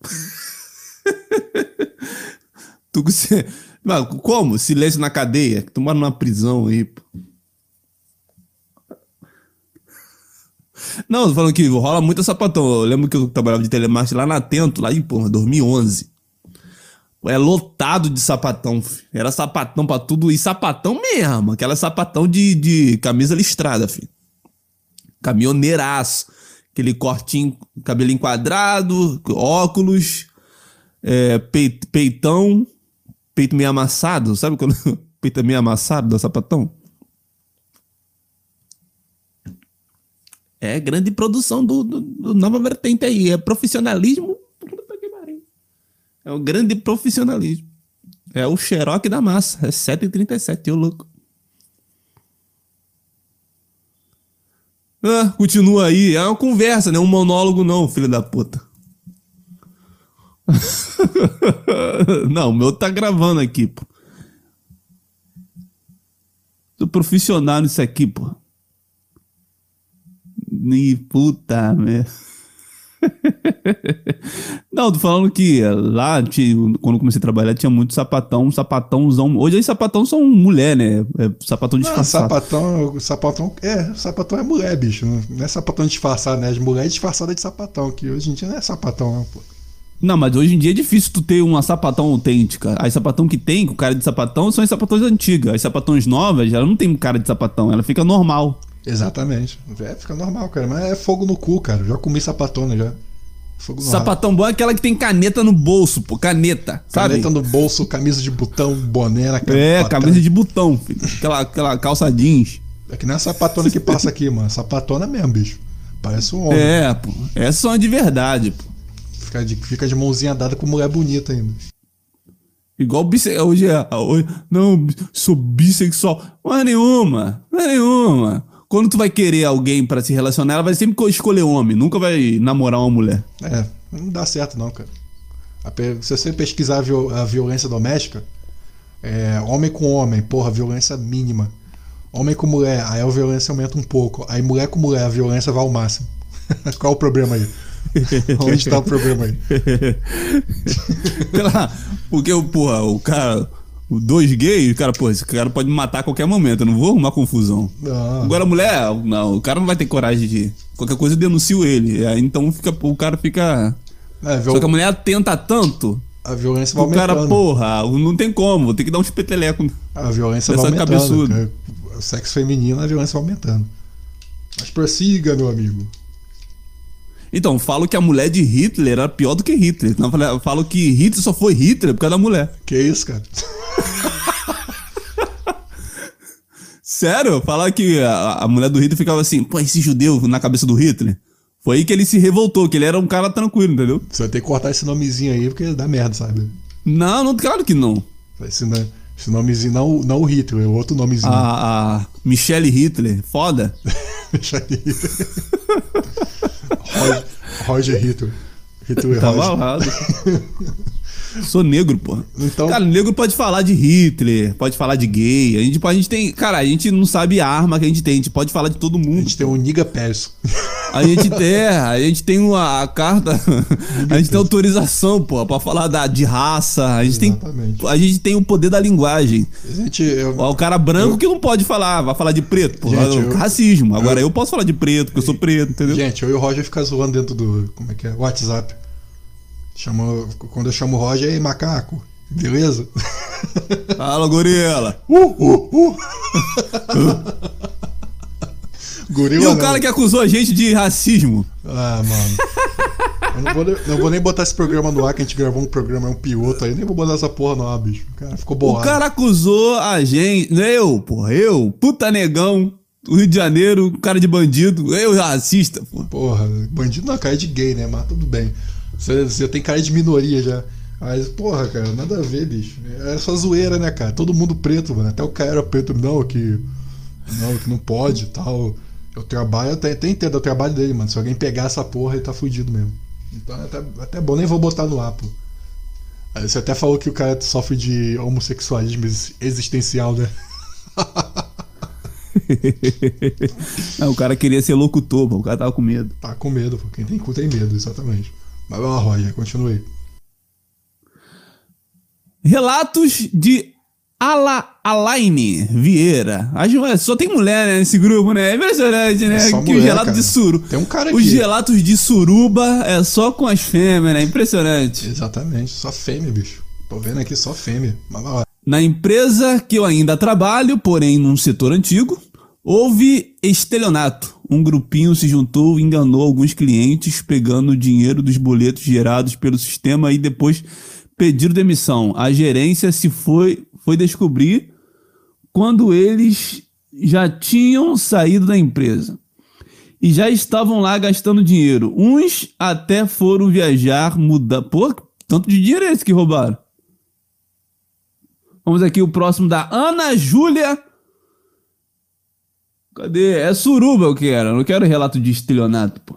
[laughs] Tu, como? Silêncio na cadeia? Tu mora numa prisão aí, pô. Não, falando que rola muito sapatão. Eu lembro que eu trabalhava de telemarketing lá na Atento, lá em, porra, 2011. É lotado de sapatão. filho. Era sapatão pra tudo. E sapatão mesmo. Aquela sapatão de, de camisa listrada, filho. Caminhoneiraço. Aquele cortinho, cabelinho quadrado, óculos, é, peit- peitão, peito meio amassado. Sabe quando [laughs] peito é meio amassado da sapatão? É grande produção do, do- do Nova Vertente aí. É profissionalismo. É o grande profissionalismo. É o xeroque da massa. É 7h37, eu louco. Ah, continua aí. É uma conversa, né? Um monólogo não, filho da puta. [laughs] não, o meu tá gravando aqui, pô. Sou profissional nisso aqui, pô. E puta merda. [laughs] Não, tô falando que lá, tinha- quando eu comecei a trabalhar, tinha muito sapatão, sapatãozão. Hoje aí sapatão são mulher, né? É sapatão Não, disfarçado. sapatão, sapatão. É, sapatão é mulher, bicho. Não é sapatão disfarçado, né? As mulheres disfarçadas de sapatão, que hoje em dia não é sapatão, não, pô. Não, mas hoje em dia é difícil tu ter uma sapatão autêntica. As sapatão que tem, com cara de sapatão, são as sapatões antigas. As sapatões novas, ela não tem cara de sapatão, ela fica normal. Exatamente. É, fica normal, cara. Mas é fogo no cu, cara. Já comi sapatona já. Fogo no rabo. Sapatão bom é aquela que tem caneta no bolso, pô, caneta, sabe? Caneta no bolso, camisa de botão, boné na É, camisa de botão, filho. Aquela, aquela calça jeans. É que não é sapatona que passa aqui, mano. Sapatona mesmo, bicho. Parece um homem. É, pô. Essas são as de verdade, pô. Fica, de, fica de mãozinha dada com mulher bonita ainda. Igual bisse... hoje é. Hoje... Não, sou bissexual. Não é nenhuma. Não é nenhuma. Quando tu vai querer alguém pra se relacionar, ela vai sempre escolher homem. Nunca vai namorar uma mulher. É, não dá certo não, cara. Se você pesquisar a, viol- a violência doméstica, é homem com homem, porra, violência mínima. Homem com mulher, aí a violência aumenta um pouco. Aí mulher com mulher, a violência vai ao máximo. [laughs] Qual o problema aí? [laughs] Onde tá o problema aí? [laughs] Lá, porque, porra, o cara. Dois gays, o cara, pô, esse cara pode me matar a qualquer momento, eu não vou arrumar confusão. Não. Agora a mulher, não, o cara não vai ter coragem de. Qualquer coisa eu denuncio ele. Aí então fica, o cara fica. É, viol- Só que a mulher tenta tanto. a violência vai O cara, aumentando. porra, não tem como, vou ter que dar uns peteleco. A violência vai aumentando. cara. O sexo feminino, a violência vai aumentando. Mas prossiga, meu amigo. Então, falo que a mulher de Hitler era pior do que Hitler. Então, eu falo- falo que Hitler só foi Hitler por causa da mulher. Que isso, cara? [laughs] Sério? Falar que a, a mulher do Hitler ficava assim, pô, esse judeu na cabeça do Hitler. Foi aí que ele se revoltou, que ele era um cara tranquilo, entendeu? Você vai ter que cortar esse nomezinho aí, porque dá merda, sabe? Não, não, claro que não. Esse, esse nomezinho, não, não o Hitler, é outro nomezinho. A, a Michelle Hitler, foda. [laughs] Deixa [laughs] aí. Roger, Hitler. Hitler Tava Roger. [laughs] Sou negro, pô. Então- Cara, negro pode falar de Hitler, pode falar de gay. A gente, a gente tem. Cara, a gente não sabe a arma que a gente tem. A gente pode falar de todo A mundo. gente tem o Niga Perso. A gente [laughs] tem, a gente tem uma a carta, a gente tem autorização, pô, pra falar da, de raça. A gente Exatamente. tem, a gente tem o poder da linguagem. A gente, eu- O cara branco que não pode falar, vai falar de preto, pô. Gente, é eu- racismo. Agora eu, posso falar de preto, porque eu sou preto, entendeu? Gente, eu e o Roger ficam zoando dentro do. Como é que é? WhatsApp. Chama, quando eu chamo o Roger, aí, macaco. Beleza? [laughs] Fala, gorila. Uh, uh, uh. [laughs] Gorila E o não. cara que acusou a gente de racismo? Ah, mano. Eu não vou, nem- não vou nem botar esse programa no ar, que a gente gravou um programa, é um piloto aí. Nem vou botar essa porra no ar, bicho. O cara ficou O bolado. cara acusou a gente. Eu, porra, eu, puta negão, do Rio de Janeiro, cara de bandido, eu racista, pô. Porra, bandido não, cara é de gay, né? Mas tudo bem. Você, você tem cara de minoria já. Mas, porra, cara, nada a ver, bicho. É só zoeira, né, cara? Todo mundo preto, mano. Até o cara era preto, não, que. Não, que não pode e tal. Eu trabalho, até, até entendo o trabalho dele, mano. Se alguém pegar essa porra, ele tá fudido mesmo. Então é até, até bom, nem vou botar no ar, pô. Aí você até falou que o cara sofre de homossexualismo ex- existencial, né? [laughs] Não, o cara queria ser locutor, pô, o cara tava com medo. Tá com medo, pô. Quem tem cu tem medo, exatamente. Vai lá, Roger, continue. Relatos de Ala Alaine Vieira. As mulheres- só tem mulher né, nesse grupo, né? É impressionante, né? É que os mulher, relatos cara. de suru. Tem um cara Os aqui. relatos de suruba é só com as fêmeas, né? Impressionante. Exatamente, só fêmea, bicho. Tô vendo aqui só fêmea. Mas vai lá. Na empresa que eu ainda trabalho, porém num setor antigo, houve estelionato. Um grupinho se juntou e enganou alguns clientes, pegando o dinheiro dos boletos gerados pelo sistema e depois pediram demissão. A gerência se foi, foi descobrir quando eles já tinham saído da empresa e já estavam lá gastando dinheiro. Uns até foram viajar, mudar. Pô, tanto de dinheiro é esse que roubaram. Vamos aqui o próximo da Ana Júlia. Cadê? É suruba eu quero. Eu não quero relato de estelionato, pô.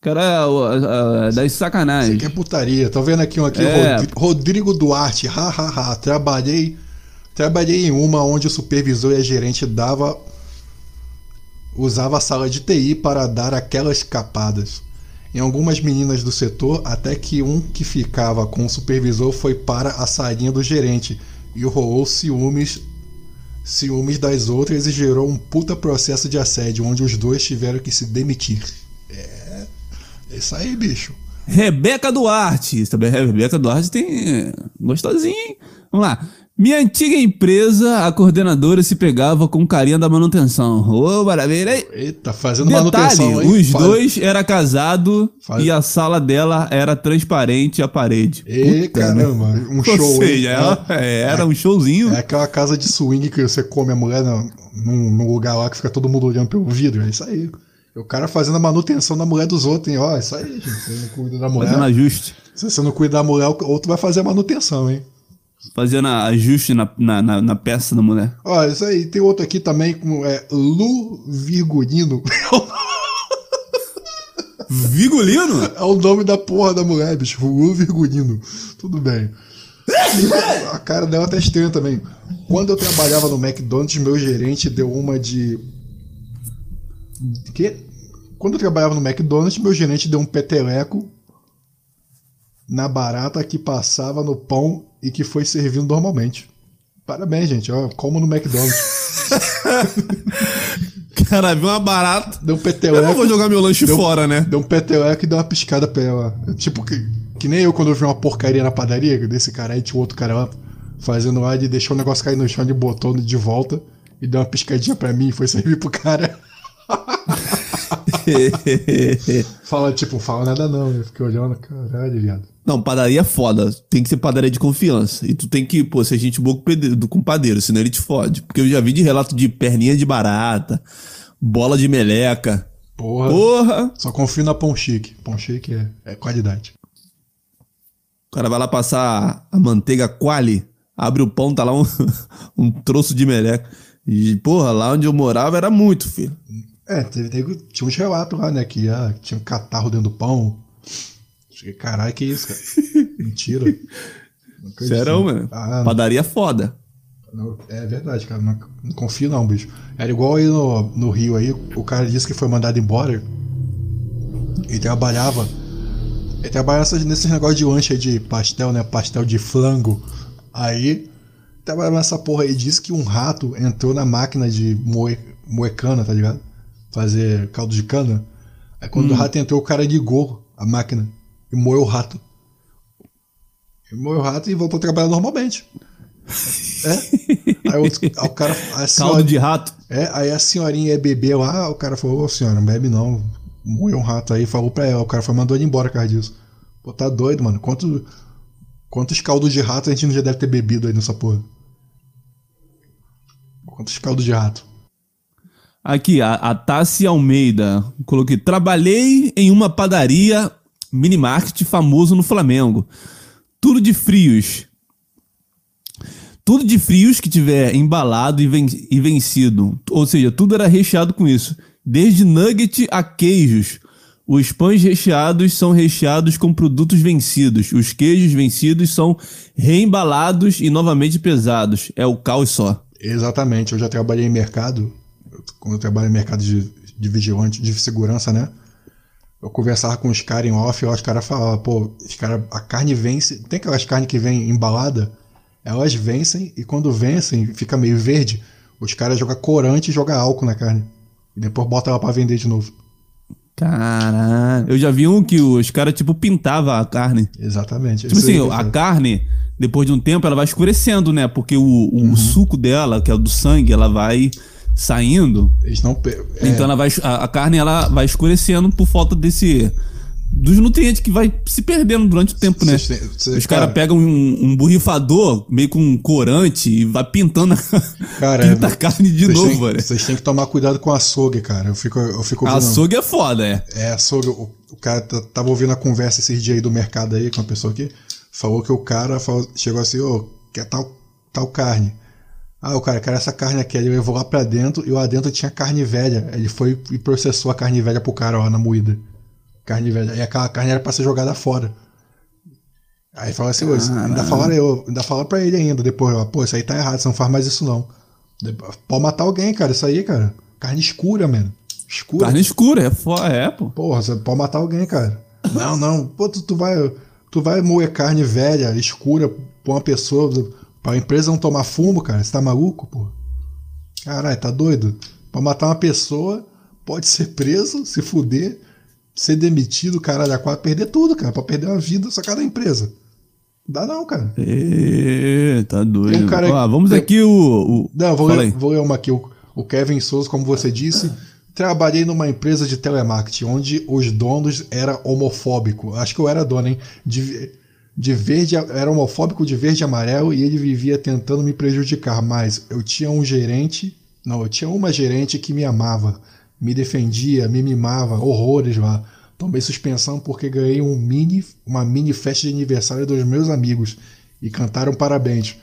Quero a, a, a, das Isso sacanagem. aqui é putaria. Tô vendo aqui um aqui, É. Rodri- Rodrigo Duarte. Ha, ha, ha. Trabalhei, trabalhei em uma onde o supervisor e a gerente dava usava a sala de TI para dar aquelas capadas. Em algumas meninas do setor, até que um que ficava com o supervisor foi para a salinha do gerente e rolou ciúmes ciúmes das outras e gerou um puta processo de assédio onde os dois tiveram que se demitir. É, é isso aí, bicho. Rebeca Duarte. Rebeca Duarte tem. Gostosinho, hein? Vamos lá. Minha antiga empresa, a coordenadora se pegava com carinha da manutenção. Ô, maravilha. Aí, Eita, fazendo Detalhe, manutenção, hein? os Faz- dois era casado Faz- e a sala dela era transparente a parede. Ê, Puta, caramba, um Ou show, hein? seja, ela- é, era um showzinho. É aquela casa de swing que você come a mulher num, num lugar lá que fica todo mundo olhando pelo vidro. É isso aí. O cara fazendo a manutenção da mulher dos outros, hein? Ó, é isso aí, gente. Você não cuida da mulher. Fazendo ajuste. Se você não cuida da mulher, o outro vai fazer a manutenção, hein? Fazendo ajuste na, na, na, na peça da mulher. Ó, isso aí. Tem outro aqui também, com é, Lu Virgulino. [laughs] Vigolino? É o nome da porra da mulher, bicho. Lu Virgulino. Tudo bem. [laughs] A cara dela tá estranha também. Quando eu trabalhava no McDonald's, meu gerente deu uma de. Que? Quando eu trabalhava no McDonald's, meu gerente deu um peteleco na barata que passava no pão e que foi servindo normalmente. Parabéns, gente. Ó, como no McDonald's. [laughs] Cara, viu uma barata. Deu um Eu peteleco. não vou jogar meu lanche Deu- fora, né? Deu um peteleco e deu uma piscada pra ela. Tipo, que, que nem eu quando eu vi uma porcaria na padaria, desse cara aí tinha outro cara lá fazendo lá, ele deixou o negócio cair no chão, ele botou de volta e deu uma piscadinha pra mim e foi servir pro cara. [laughs] Fala, tipo, fala nada não. Eu fiquei olhando, caralho, viado. Não, padaria é foda. Tem que ser padaria de confiança. E tu tem que, pô, ser gente boa com padeiro, senão ele te fode. Porque eu já vi de relato de perninha de barata, bola de meleca. Porra. Porra! Só confio na Pão Chique. Pão Chique é, é qualidade. O cara vai lá passar a manteiga quali, abre o pão, tá lá um, [laughs] um troço de meleca. E, porra, lá onde eu morava era muito, filho. É, teve, teve- tinha uns relatos lá, né? Que ah, tinha um catarro dentro do pão. Cheguei, caralho, que isso, cara? [laughs] Mentira. Não Serão, não. mano. Ah, Padaria foda. não, é verdade, cara. Não, não confio não, bicho. Era igual aí no, no Rio aí, o cara disse que foi mandado embora. Ele trabalhava. Ele trabalhava nesses negócios de lanche aí de pastel, né? Pastel de flango. Aí, trabalhava nessa porra aí. Disse que um rato entrou na máquina de moer, moer cana, tá ligado? Fazer caldo de cana. Aí quando o rato entrou, o cara ligou a máquina e moeu o rato. Ele moeu o rato e voltou a trabalhar normalmente. É? [laughs] Aí, outro, aí o cara. A senhora, Caldo de rato. é, aí a senhorinha ia beber lá, o cara falou, ô senhora, não bebe não. Moeu um rato aí, falou pra ela, o cara foi mandou ele embora por causa disso. Pô, tá doido, mano. Quanto, quantos caldos de rato a gente não já deve ter bebido aí nessa porra? Quantos caldos de rato? Aqui, a, a Tassi Almeida. Coloquei. Trabalhei em uma padaria minimarket famoso no Flamengo. Tudo de frios. Tudo de frios que tiver embalado e, ven- vencido. Ou seja, tudo era recheado com isso. Desde nugget a queijos. Os pães recheados são recheados com produtos vencidos. Os queijos vencidos são reembalados e novamente pesados. É o caos só. Exatamente, eu já trabalhei em mercado, quando eu trabalho em mercado de, de vigilante, de segurança, né? Eu conversava com os caras em off, e os caras falavam, pô, os cara, a carne vence. Tem aquelas carnes que vêm embalada, elas vencem, e quando vencem, fica meio verde, os caras jogam corante e jogam álcool na carne. E depois bota ela pra vender de novo. Caralho. Eu já vi um que os caras, tipo, pintavam a carne. Exatamente. Tipo assim, a carne, depois de um tempo, ela vai escurecendo, né? Porque o, o Uhum. suco dela, que é o do sangue, ela vai saindo. Eles não. é, Então ela vai, a, a carne ela vai escurecendo por falta desse. Dos nutrientes que vai se perdendo durante o tempo, né? Têm- vocês- Os caras cara- pegam um, um borrifador, meio com um corante, e vai pintando a, [laughs] Cara, pinta a carne de novo, velho. Vocês têm que tomar cuidado com açougue, cara. Eu fico, eu fico ouvindo- Açougue é foda, é. É, açougue. O, o cara t- tava ouvindo a conversa esses dias aí do mercado aí com uma pessoa aqui. Falou que o cara falou- chegou assim, ô, quer tal, tal carne. Ah, o cara, quer essa carne aqui. Ele levou lá pra dentro e lá dentro tinha carne velha. Ele foi e processou a carne velha pro cara lá na moída. Carne velha. E aquela carne era pra ser jogada fora. Aí fala assim, isso- ainda falaram, eu, ainda falaram pra ele ainda, depois, ó, pô, isso aí tá errado, você não faz mais isso não. Pode matar alguém, cara, isso aí, cara. Carne escura, mano. Escura. Carne escura, é foda, é, pô. Porra, você pode matar alguém, cara. Não, não. Pô, tu, tu vai. Tu vai moer carne velha, escura, pra uma pessoa. Pra empresa não tomar fumo, cara. Você tá maluco, pô? Caralho, tá doido? Pra matar uma pessoa, pode ser preso, se fuder, ser demitido, caralho, a quatro, perder tudo, cara. Pra perder uma vida só cada empresa. Dá não, cara. Ê, tá doido. Um cara- Ó, vamos tem- aqui o. o Não, vou ler, vou ler uma aqui. O, o Kevin Souza, como você disse, trabalhei numa empresa de telemarketing onde os donos eram homofóbicos. Acho que eu era dono, hein? De, de verde, era homofóbico de verde e amarelo e ele vivia tentando me prejudicar. Mas eu tinha um gerente, não, eu tinha uma gerente que me amava, me defendia, me mimava, horrores lá. Tomei suspensão porque ganhei um mini, uma mini festa de aniversário dos meus amigos e cantaram parabéns.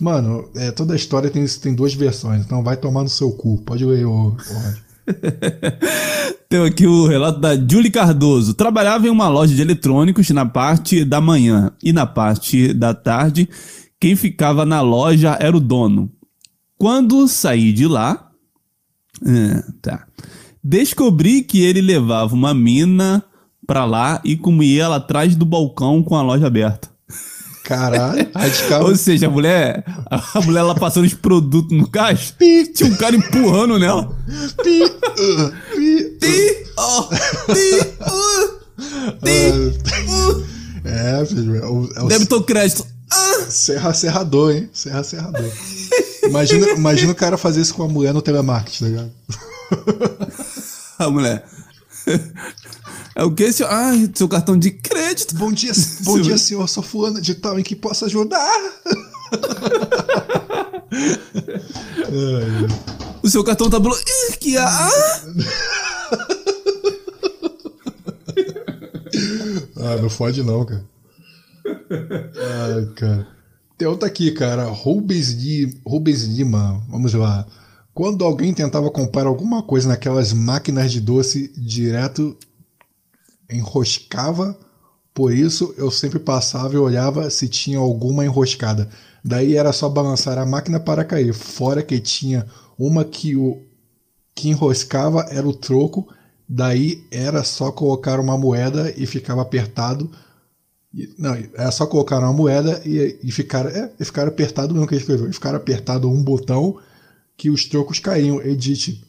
Mano, é, toda a história tem, tem duas versões, então vai tomar no seu cu. Pode ler, ô, ô. [laughs] Tem aqui o relato da Julie Cardoso. Trabalhava em uma loja de eletrônicos na parte da manhã e na parte da tarde. Quem ficava na loja era o dono. Quando saí de lá, é, tá. Descobri que ele levava uma mina pra lá e comia ela atrás do balcão com a loja aberta. Caralho, radical. Ou seja, a mulher, a mulher ela passando os produtos no caixa, tinha um cara empurrando nela. Pi, uh, pi, uh, ti, uh. É, filho, é o, é o Débito ou crédito? Ah, Serra Serrador, hein? Serra Serrador. Imagina, imagina o cara fazer isso com a mulher no telemarketing, tá ligado? a mulher. É o que, seu? Ah, seu cartão de crédito. Bom dia, bom dia, senhor. Sou fulana de tal em que posso ajudar. [laughs] O seu cartão tá bloqueado. Ah, [laughs] Ah, não fode não, cara. Ai, cara. Tem outra aqui, cara. Rubens, Li- Rubens Lima. Vamos lá. Quando alguém tentava comprar alguma coisa naquelas máquinas de doce, direto enroscava. Por isso eu sempre passava e olhava se tinha alguma enroscada. Daí era só balançar a máquina para cair. Fora que tinha uma que o que enroscava era o troco. Daí era só colocar uma moeda e ficava apertado. Não, era só colocar uma moeda e, e ficar, é, e ficar apertado mesmo que ele escreveu. Ficar apertado um botão que os trocos caíam. Edit.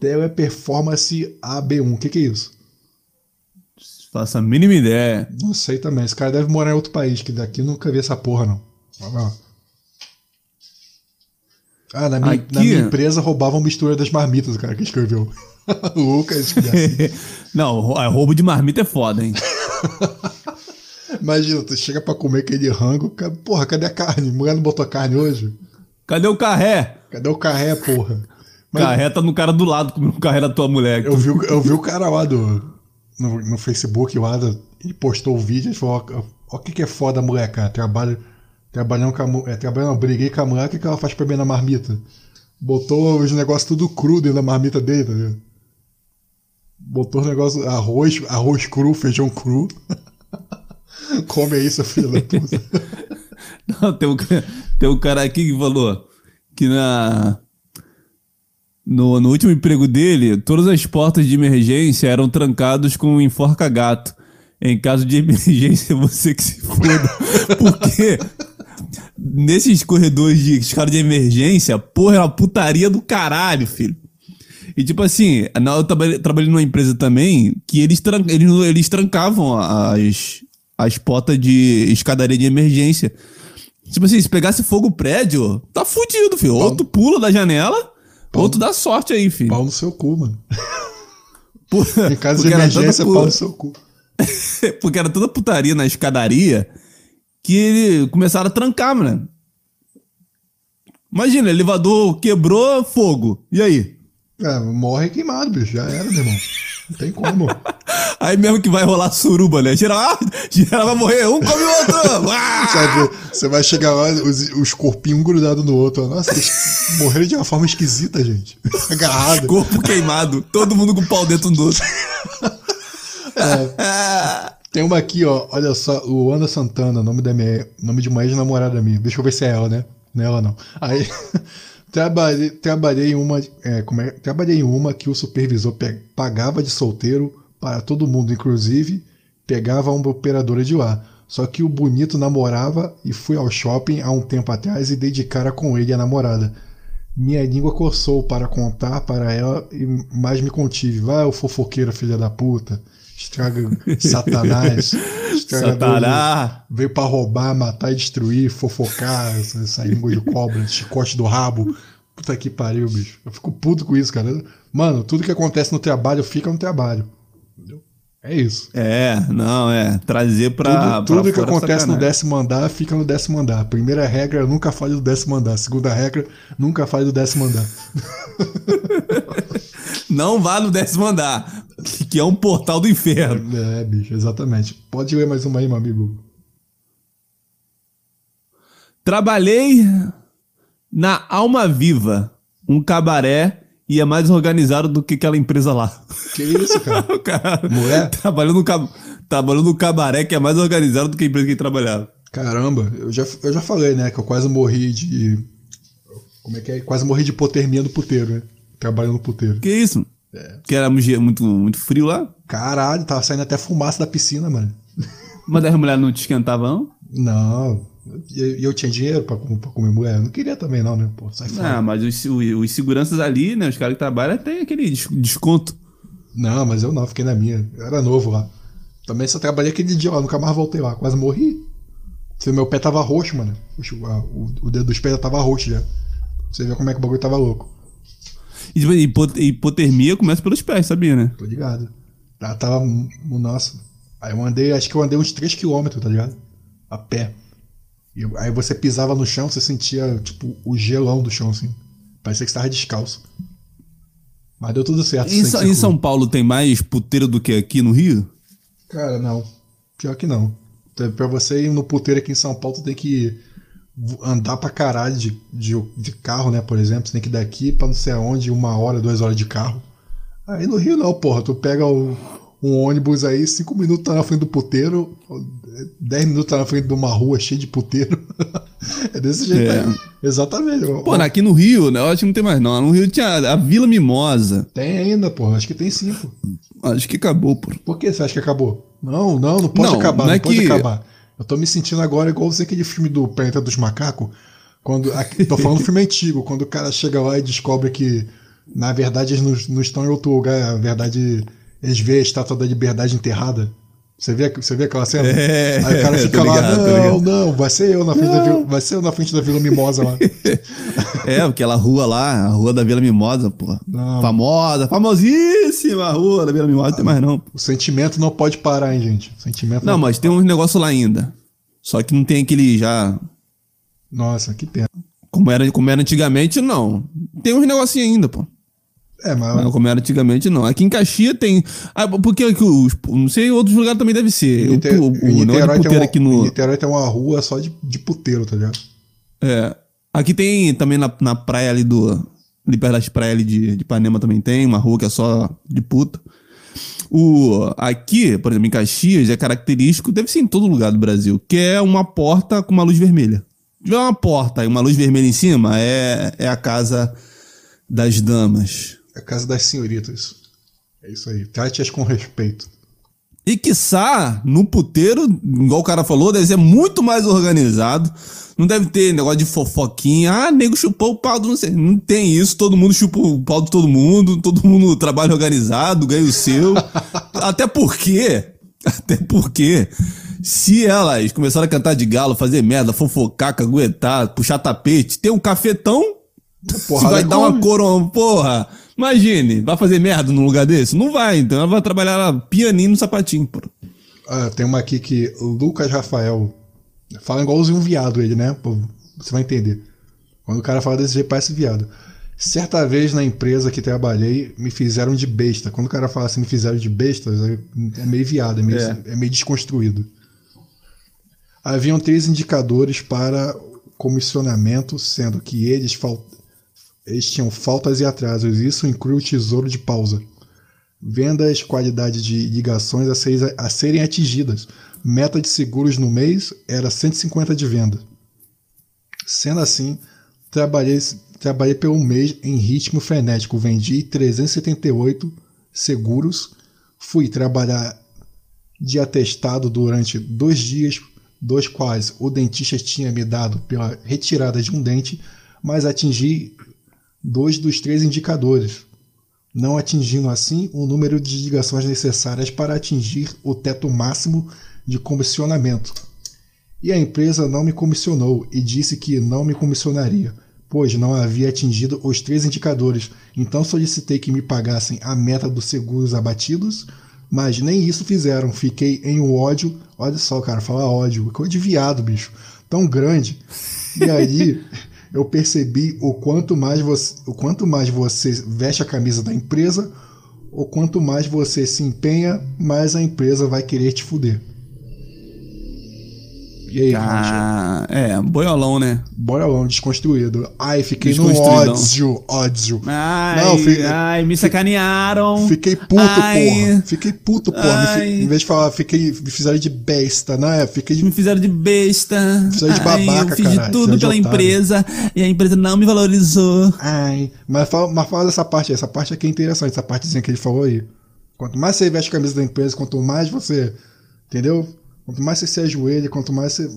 Teleperformance AB1. O que, que é isso? Faça a mínima ideia. Não sei também. Esse cara deve morar em outro país, que daqui nunca vi essa porra, não. Ah, na minha, Aqui- na minha empresa roubavam mistura das marmitas, o cara que escreveu. [laughs] Lucas, [laughs] filha. Não, a roubo de marmita é foda, hein? [laughs] Imagina, tu chega pra comer aquele rango, porra, cadê a carne? Mulher não botou carne hoje? Cadê o carré? Cadê o carré, porra? Mas Carré tá no cara do lado comendo o carré da tua mulher. eu vi, o- eu vi o cara lá do, no, no Facebook lá, do- ele postou o vídeo e falou, ó, o que que é foda a mulher, cara, trabalho, trabalhando com a é, trabalhando, briguei com a mulher, o que que ela faz pra mim na marmita? Botou os negócios tudo cru dentro da marmita dele, tá ligado? Botou os negócios, arroz, arroz cru, feijão cru. [laughs] Come aí, seu filho da puta. [laughs] Não, tem, um, tem um cara aqui que falou que na. No, no último emprego dele, todas as portas de emergência eram trancadas com um enforca-gato. Em caso de [laughs] emergência, você que se foda. Porque nesses corredores de escada de emergência, porra, é uma putaria do caralho, filho. E tipo assim, eu trabalhei, trabalhei numa empresa também que eles, tran- eles, eles trancavam as, as portas de escadaria de emergência. Tipo assim, se pegasse fogo o prédio, tá fudido, filho. Ou tu pula da janela, ou tu dá sorte aí, filho. Pau no seu cu, mano. [laughs] Por- Em caso de emergência, pau no seu cu. [laughs] Porque era toda putaria na escadaria que ele começaram a trancar, mano. Imagina, elevador quebrou, fogo. E aí? É, morre queimado, bicho. Já era, meu irmão. Não tem como. [laughs] Aí mesmo que vai rolar suruba, né? Geral, ah, geral vai morrer, um come o outro. [laughs] Ah! Sabe, você vai chegar lá, os, os corpinhos um grudados no outro. Nossa, eles morreram de uma forma esquisita, gente. [laughs] Agarrado. Corpo queimado, todo mundo com o pau dentro do outro. Tem uma aqui, ó. Olha só, Luana Santana, nome da minha, nome de uma ex-namorada minha. Deixa eu ver se é ela, né? Não é ela, não. Aí, trabalhei, trabalhei uma, é, é, trabalhei uma que o supervisor pe- pagava de solteiro para todo mundo, inclusive pegava uma operadora de lá. Só que o bonito namorava e fui ao shopping há um tempo atrás e dei de cara com ele a namorada. Minha língua coçou para contar para ela, e mas me contive. Vai, o fofoqueiro, filha da puta. Estraga Satanás. estragador de- Satanás. Veio pra roubar, matar e destruir, fofocar, essa, essa língua de cobra, chicote do rabo. Puta que pariu, bicho. Eu fico puto com isso, cara. Mano, tudo que acontece no trabalho fica no trabalho. É isso. É, não, é. Trazer pra. tudo pra tudo que fora é acontece no décimo andar fica no décimo andar. Primeira regra, nunca fale do décimo andar. Segunda regra, nunca fale do décimo andar. [laughs] Não vá no décimo andar, que que é um portal do inferno. É, bicho, exatamente. Pode ler mais uma aí, meu amigo. Trabalhei na Alma Viva, um cabaré, e é mais organizado do que aquela empresa lá. Que isso, cara? [laughs] O cara Mulher? trabalhou no, cab... trabalhou no cabaré que é mais organizado do que a empresa que ele trabalhava. Caramba, eu já, eu já falei, né, que eu quase morri de. Como é que é? Quase morri de hipotermia no puteiro, né? Trabalhando no puteiro. Que isso? É. Que era muito, muito, frio lá. Caralho, tava saindo até fumaça da piscina, mano. Mas das mulheres não te esquentavam, não? Não. E eu, tinha dinheiro pra, pra, comer mulher? Eu não queria também, não, né? Pô, sai fora. Ah, mas os, os, seguranças ali, né? Os caras que trabalham têm aquele desconto. Não, mas eu não, fiquei na minha. Eu era novo lá. Também só trabalhei aquele dia lá, nunca mais voltei lá. Quase morri. Você, meu pé tava roxo, mano. O, o dedo dos pés já tava roxo já. Você vê como é que o bagulho tava louco. E tipo, hipotermia começa pelos pés, sabia, né? Tô ligado. Ela tava. Nossa. Aí eu andei, acho que eu andei uns 3km, tá ligado? A pé. E aí você pisava no chão, você sentia, tipo, o gelão do chão, assim. Parecia que você tava descalço. Mas deu tudo certo. Em, em São Paulo tem mais puteiro do que aqui no Rio? Cara, não. Pior que não. Pra você ir no puteiro aqui em São Paulo, tu tem que andar pra caralho de, de, de, carro, né? Por exemplo, você tem que ir daqui pra não sei aonde, uma hora, duas horas de carro. Aí no Rio não, porra. Tu pega o, um ônibus aí, cinco minutos tá na frente do puteiro, dez minutos tá na frente de uma rua cheia de puteiro. [laughs] é desse jeito é. aí. Exatamente. Pô, aqui no Rio, né? Eu acho que não tem mais não. No Rio tinha a Vila Mimosa. Tem ainda, pô. Acho que tem cinco. Acho que acabou, pô. Por que você acha que acabou? Não, não, não pode não, acabar, não, é não pode que... acabar. Eu tô me sentindo agora igual você aquele filme do Planeta dos Macacos. Quando, aqui, tô falando [laughs] filme antigo, quando o cara chega lá e descobre que, na verdade, eles não, não estão em outro lugar, na verdade eles veem a estátua da liberdade enterrada. Você vê, você vê aquela cena? É, Aí o cara [laughs] fica lá, ligado, não, não, vai ser eu na frente da Vila, vai ser eu na frente da Vila Mimosa lá. [laughs] é, aquela rua lá, a rua da Vila Mimosa, pô. Não. Famosa, famosíssima rua da Vila Mimosa, não tem mais não. O sentimento não pode parar, hein, gente. O sentimento não, não mas tem uns negócios lá ainda. Só que não tem aquele já. Nossa, que pena. Como era, como era antigamente, não. Tem uns negocinhos ainda, pô. É, mas... mas como era antigamente, não. Aqui em Caxias tem. Ah, porque aqui, os, não sei, outros lugares também deve ser. Niter... O, o, o Niterói, tem uma, aqui no... Niterói tem uma rua só de, de puteiro, tá ligado? É. Aqui tem também na, na praia ali do. Ali perto das praias ali de, de Ipanema também tem, uma rua que é só de puta. O, aqui, por exemplo, em Caxias, é característico, deve ser em todo lugar do Brasil, que é uma porta com uma luz vermelha. Se tiver uma porta e uma luz vermelha em cima, é, é a casa das damas. É a casa das senhoritas. É isso aí. Trate-as com respeito. E quiçá, no puteiro, igual o cara falou, deve ser muito mais organizado. Não deve ter negócio de fofoquinha. Ah, nego chupou o pau do não sei. Não tem isso. Todo mundo chupa o pau de todo mundo. Todo mundo trabalha organizado, ganha o seu. [laughs] Até porque. Até porque. Se elas começaram a cantar de galo, fazer merda, fofocar, caguetar, puxar tapete, ter um cafetão. Porra, vai dar uma coroa, porra. Imagine, vai fazer merda num lugar desse? Não vai, então ela vai trabalhar pianinho no sapatinho, pô. Ah, tem uma aqui que Lucas Rafael fala igualzinho um viado ele, né? Você vai entender. Quando o cara fala desse jeito, parece viado. Certa vez na empresa que trabalhei, me fizeram de besta. Quando o cara fala assim, me fizeram de besta, é meio viado, é meio, é. é meio desconstruído. Haviam três indicadores para comissionamento, sendo que eles faltavam eles tinham faltas e atrasos, isso inclui o tesouro de pausa. Vendas, qualidade de ligações a, a serem atingidas. Meta de seguros no mês era 150 de venda. Sendo assim, trabalhei, trabalhei pelo mês em ritmo frenético. Vendi 378 seguros. Fui trabalhar de atestado durante dois dias, dos quais o dentista tinha me dado pela retirada de um dente, mas atingi dois dos três indicadores, não atingindo assim o número de ligações necessárias para atingir o teto máximo de comissionamento. E a empresa não me comissionou e disse que não me comissionaria, pois não havia atingido os três indicadores. Então solicitei que me pagassem a meta dos seguros abatidos, mas nem isso fizeram. Fiquei em um ódio. Olha só, cara, falar ódio, coisa de viado, bicho, tão grande. E aí [laughs] eu percebi o quanto mais você, o quanto mais você veste a camisa da empresa, o quanto mais você se empenha, mais a empresa vai querer te fuder. E aí, ah, É, boiolão, né? Boiolão, desconstruído. Ai, fiquei no ódio, ódio. Ai, Não, fiquei, ai, me sacanearam. Fiquei puto, ai, porra. Fiquei puto, porra. Me, em vez de falar, fiquei, me fizeram de besta, né? Fiquei de, Me fizeram de besta. Me fizeram de babaca, ai, Eu fiz de tudo pela empresa e a empresa não me valorizou. Ai, mas fala, mas fala dessa parte aí. Essa parte aqui é interessante, essa partezinha que ele falou aí. Quanto mais você veste a camisa da empresa, quanto mais você, entendeu? Quanto mais você se ajoelha, quanto mais você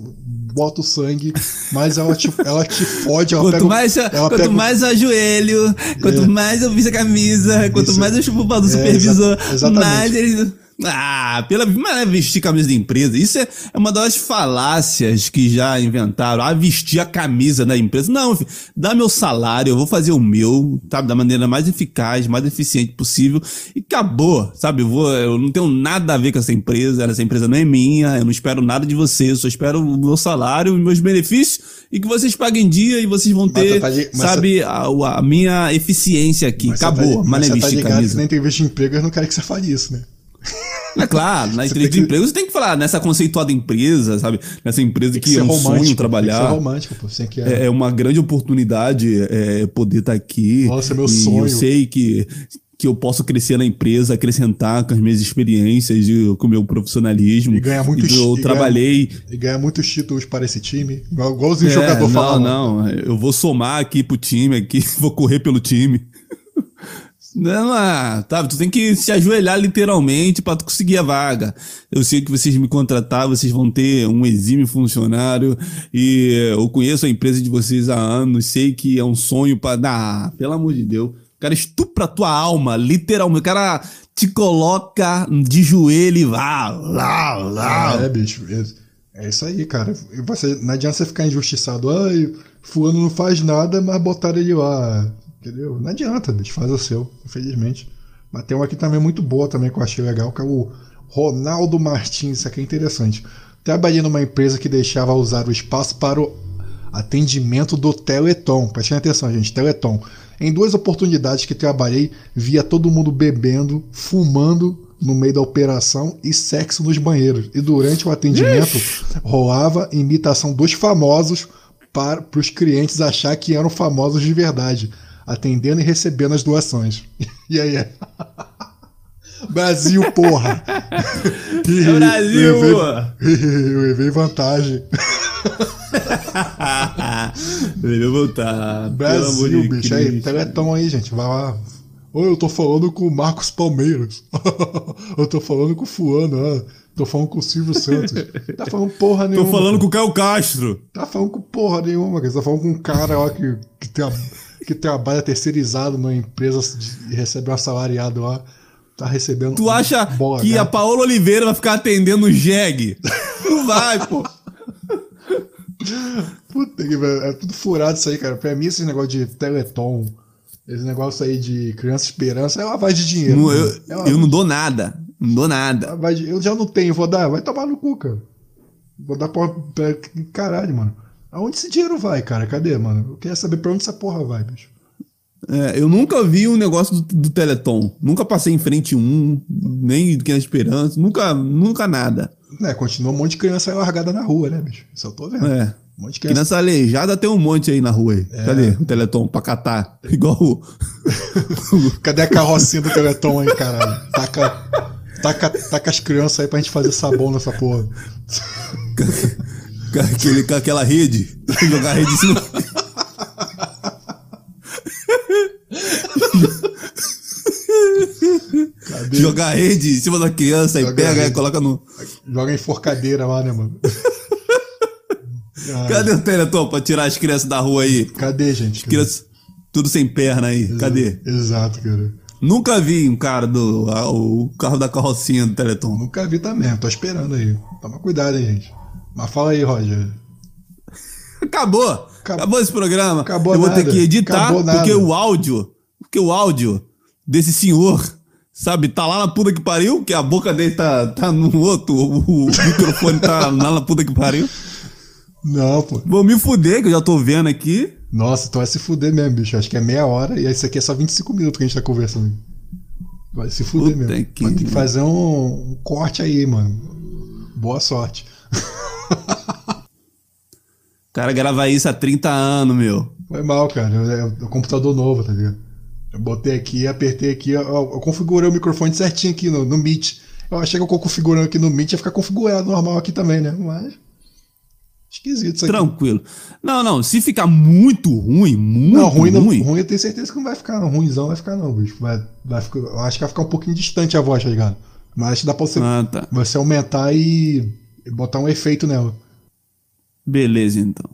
bota o sangue, mais ela te, ela te fode. Ela quanto pega, mais, ela quanto pega- mais eu ajoelho, quanto É. mais eu visto a camisa, quanto Isso. mais eu chupo o pau do É, supervisor, exa- exatamente. mais eles. Ah, pela mas é vestir camisa de empresa. Isso é, é uma das falácias que já inventaram. Ah, vestir a camisa da empresa. Não, filho, dá meu salário, eu vou fazer o meu, sabe, da maneira mais eficaz, mais eficiente possível. E acabou, sabe? Eu, vou, eu não tenho nada a ver com essa empresa, essa empresa não é minha, eu não espero nada de vocês, eu só espero o meu salário, os meus benefícios e que vocês paguem em dia e vocês vão ter, tá de- sabe, a, a minha eficiência aqui. Mas você acabou, tá, mas mas não é tá vestir camisa. que na entrevista de emprego eles não querem que você fale isso, né? É claro, na entrevista tem de que- emprego você tem que falar nessa conceituada empresa, sabe? Nessa empresa Tem que, é um sonho que trabalhar. ser romântico, pô. Você que É, é uma grande oportunidade é, poder estar aqui. Nossa, meu e sonho. Eu sei que, que eu posso crescer na empresa, acrescentar com as minhas experiências e com o meu profissionalismo. E ganhar muito E Eu e trabalhei. e ganhar muitos títulos para esse time. Igual, igualzinho o É, jogador não, não, eu vou somar aqui pro time, aqui, [laughs] vou correr pelo time. Não, ah, tá, tu tem que se ajoelhar literalmente pra tu conseguir a vaga. Eu sei que vocês me contratar, vocês vão ter um exímio funcionário e eu conheço a empresa de vocês há anos, sei que é um sonho pra. Ah, pelo amor de Deus. O cara estupra a tua alma, literalmente. O cara te coloca de joelho e vá, lá, lá. É, bicho. É, é isso aí, cara. Você, não adianta você ficar injustiçado. Ai, fulano não faz nada, mas botaram ele lá. Entendeu? Não adianta, bicho. Faz o seu, infelizmente. Mas tem uma aqui também muito boa também que eu achei legal, que é o Ronaldo Martins. Isso aqui é interessante. Trabalhei numa empresa que deixava usar o espaço para o atendimento do Teleton. Prestem atenção, gente. Teleton. Em duas oportunidades que trabalhei, via todo mundo bebendo, fumando no meio da operação e sexo nos banheiros. E durante o atendimento rolava imitação dos famosos para os clientes achar que eram famosos de verdade, atendendo e recebendo as doações. [laughs] E aí? [laughs] Brasil, porra! [laughs] É Brasil! Eu levei vantagem. Melhor voltar. pelo amor Brasil, de bicho. Aí, Cristo. Teletão aí, gente. Vai lá. Oi, eu tô falando com o Marcos Palmeiras. eu tô falando com o Fulano, ó. Tô falando com o Silvio Santos. Tá falando porra Tô nenhuma. falando cara. com o Caio Castro. Tá falando com porra nenhuma, cara. Você tá falando com um cara lá que, que, tra- que trabalha terceirizado numa empresa de- e recebe um assalariado lá. Tá recebendo. Tu acha bola que a. Paola Oliveira vai ficar atendendo o Jeg? Não vai, pô. Puta que é tudo furado isso aí, cara. Pra mim, esse negócio de Teleton, esse negócio aí de criança esperança é lavagem de dinheiro. Não, cara. eu, é eu lavagem não dou nada. Não dou nada. Lavagem- Eu já não tenho, vou dar, vai tomar no cu, cara. Vou dar pra caralho, mano. Aonde esse dinheiro vai, cara? Cadê, mano? Eu queria saber pra onde essa porra vai, bicho. É, eu nunca vi um negócio do, do Teleton. Nunca passei em frente um, nem de Criança Esperança. Nunca, nunca nada. É, continua um monte de criança aí largada na rua, né, bicho? Isso eu tô vendo. É. Um monte de criança. Criança aleijada tem um monte aí na rua aí. É. Cadê o Teleton pra catar? [laughs] Igual o. [laughs] Cadê a carrocinha do Teleton aí, caralho? Taca, taca, taca as crianças aí pra gente fazer sabão nessa porra. [laughs] com aquele, com aquela rede. [laughs] Jogar a rede em cima. Jogar a rede em cima da criança e Joga a pega e coloca no. Joga enforcadeira lá, né, mano? [laughs] Cadê o Teleton pra tirar as crianças da rua aí? Cadê, gente? Crianças tudo sem perna aí. Cadê? Exato, cara. Nunca vi um cara do. a- o carro da carrocinha do Teleton. Nunca vi também, tô esperando aí. Toma cuidado aí, gente. Mas fala aí, Roger. Acabou! Acabou esse programa. Acabou Eu vou nada. ter que editar Acabou porque o áudio. Porque o áudio desse senhor, sabe, tá lá na puta que pariu, que a boca dele tá, tá no outro, o, o microfone tá lá na puta que pariu. Não, pô. Vou me fuder, que eu já tô vendo aqui. Nossa, tu vai se fuder mesmo, bicho. Acho que é meia hora e esse aqui é só 25 minutos que a gente tá conversando. Vai se fuder Puta mesmo. que- Vai ter que fazer um, um corte aí, mano. Boa sorte. O [laughs] cara grava isso há 30 anos, meu. Foi mal, cara. É o computador novo, tá ligado? Eu botei aqui, apertei aqui, eu, eu configurei o microfone certinho aqui no, no Meet. Eu achei que eu configurando aqui no Meet ia ficar configurado normal aqui também, né? Mas. Esquisito isso aqui. Tranquilo. Não, não, se ficar muito ruim, muito Não, ruim, ruim, não, ruim eu tenho certeza que não vai ficar, não. Ruimzão vai ficar, não, bicho. Vai, vai ficar, eu acho que vai ficar um pouquinho distante a voz, tá ligado? Mas acho que dá pra você, Ah, tá. você aumentar E botar um efeito nela. Beleza, então.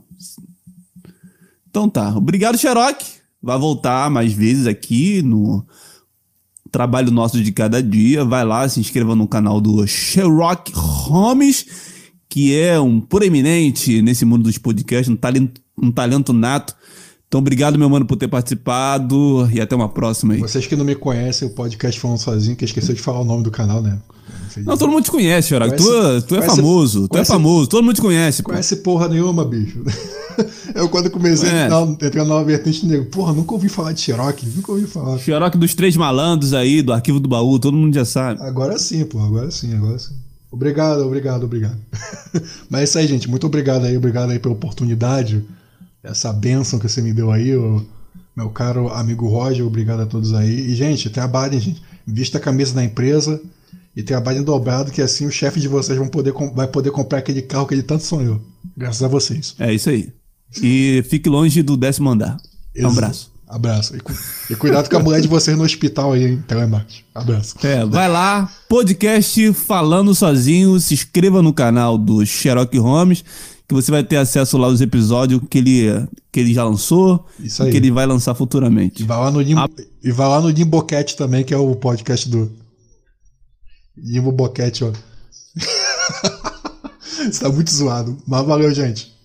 Então tá. Obrigado, Xerox. Vai voltar mais vezes aqui no trabalho nosso de cada dia. Vai lá, se inscreva no canal do Sherlock Holmes, que é um proeminente nesse mundo dos podcasts, um talento, um talento nato. Então, obrigado, meu mano, por ter participado e até uma próxima aí. Vocês que não me conhecem, o podcast falando sozinho, que esqueceu de falar o nome do canal, né? Não, todo mundo te conhece, Xerox. Tu, tu é conhece- famoso, tu conhece- é famoso, todo mundo te conhece, pô. Conhece porra nenhuma, bicho. [laughs] Eu quando comecei É. a entrar, na nova vertente, nego, porra, nunca ouvi falar de Cherokee, nunca ouvi falar. Xerox dos três malandros aí, do arquivo do baú, todo mundo já sabe. Agora sim, pô, agora sim, agora sim. Obrigado, obrigado, obrigado. [laughs] Mas é isso aí, gente. Muito obrigado aí, obrigado aí pela oportunidade, essa bênção que você me deu aí, ô, meu caro amigo Roger, obrigado a todos aí. E, gente, trabalhem, gente. Vista a camisa da empresa e trabalhem dobrado, que assim o chefe de vocês vão poder, vai poder comprar aquele carro que ele tanto sonhou. Graças a vocês. É isso aí. E fique longe do décimo andar. Um Exa- abraço. Abraço. E, cu- e cuidado com a mulher de vocês no hospital aí, em telemarketing. Abraço. É, vai lá, podcast Falando Sozinho, se inscreva no canal do Sherlock Holmes, que você vai ter acesso lá aos episódios que ele, que ele já lançou Isso e aí. que ele vai lançar futuramente. E vai lá no Lim... Ah. E vai lá no Limboquete também, que é o podcast do. Limbo Boquete, ó. [laughs] Isso tá muito zoado. Mas valeu, gente.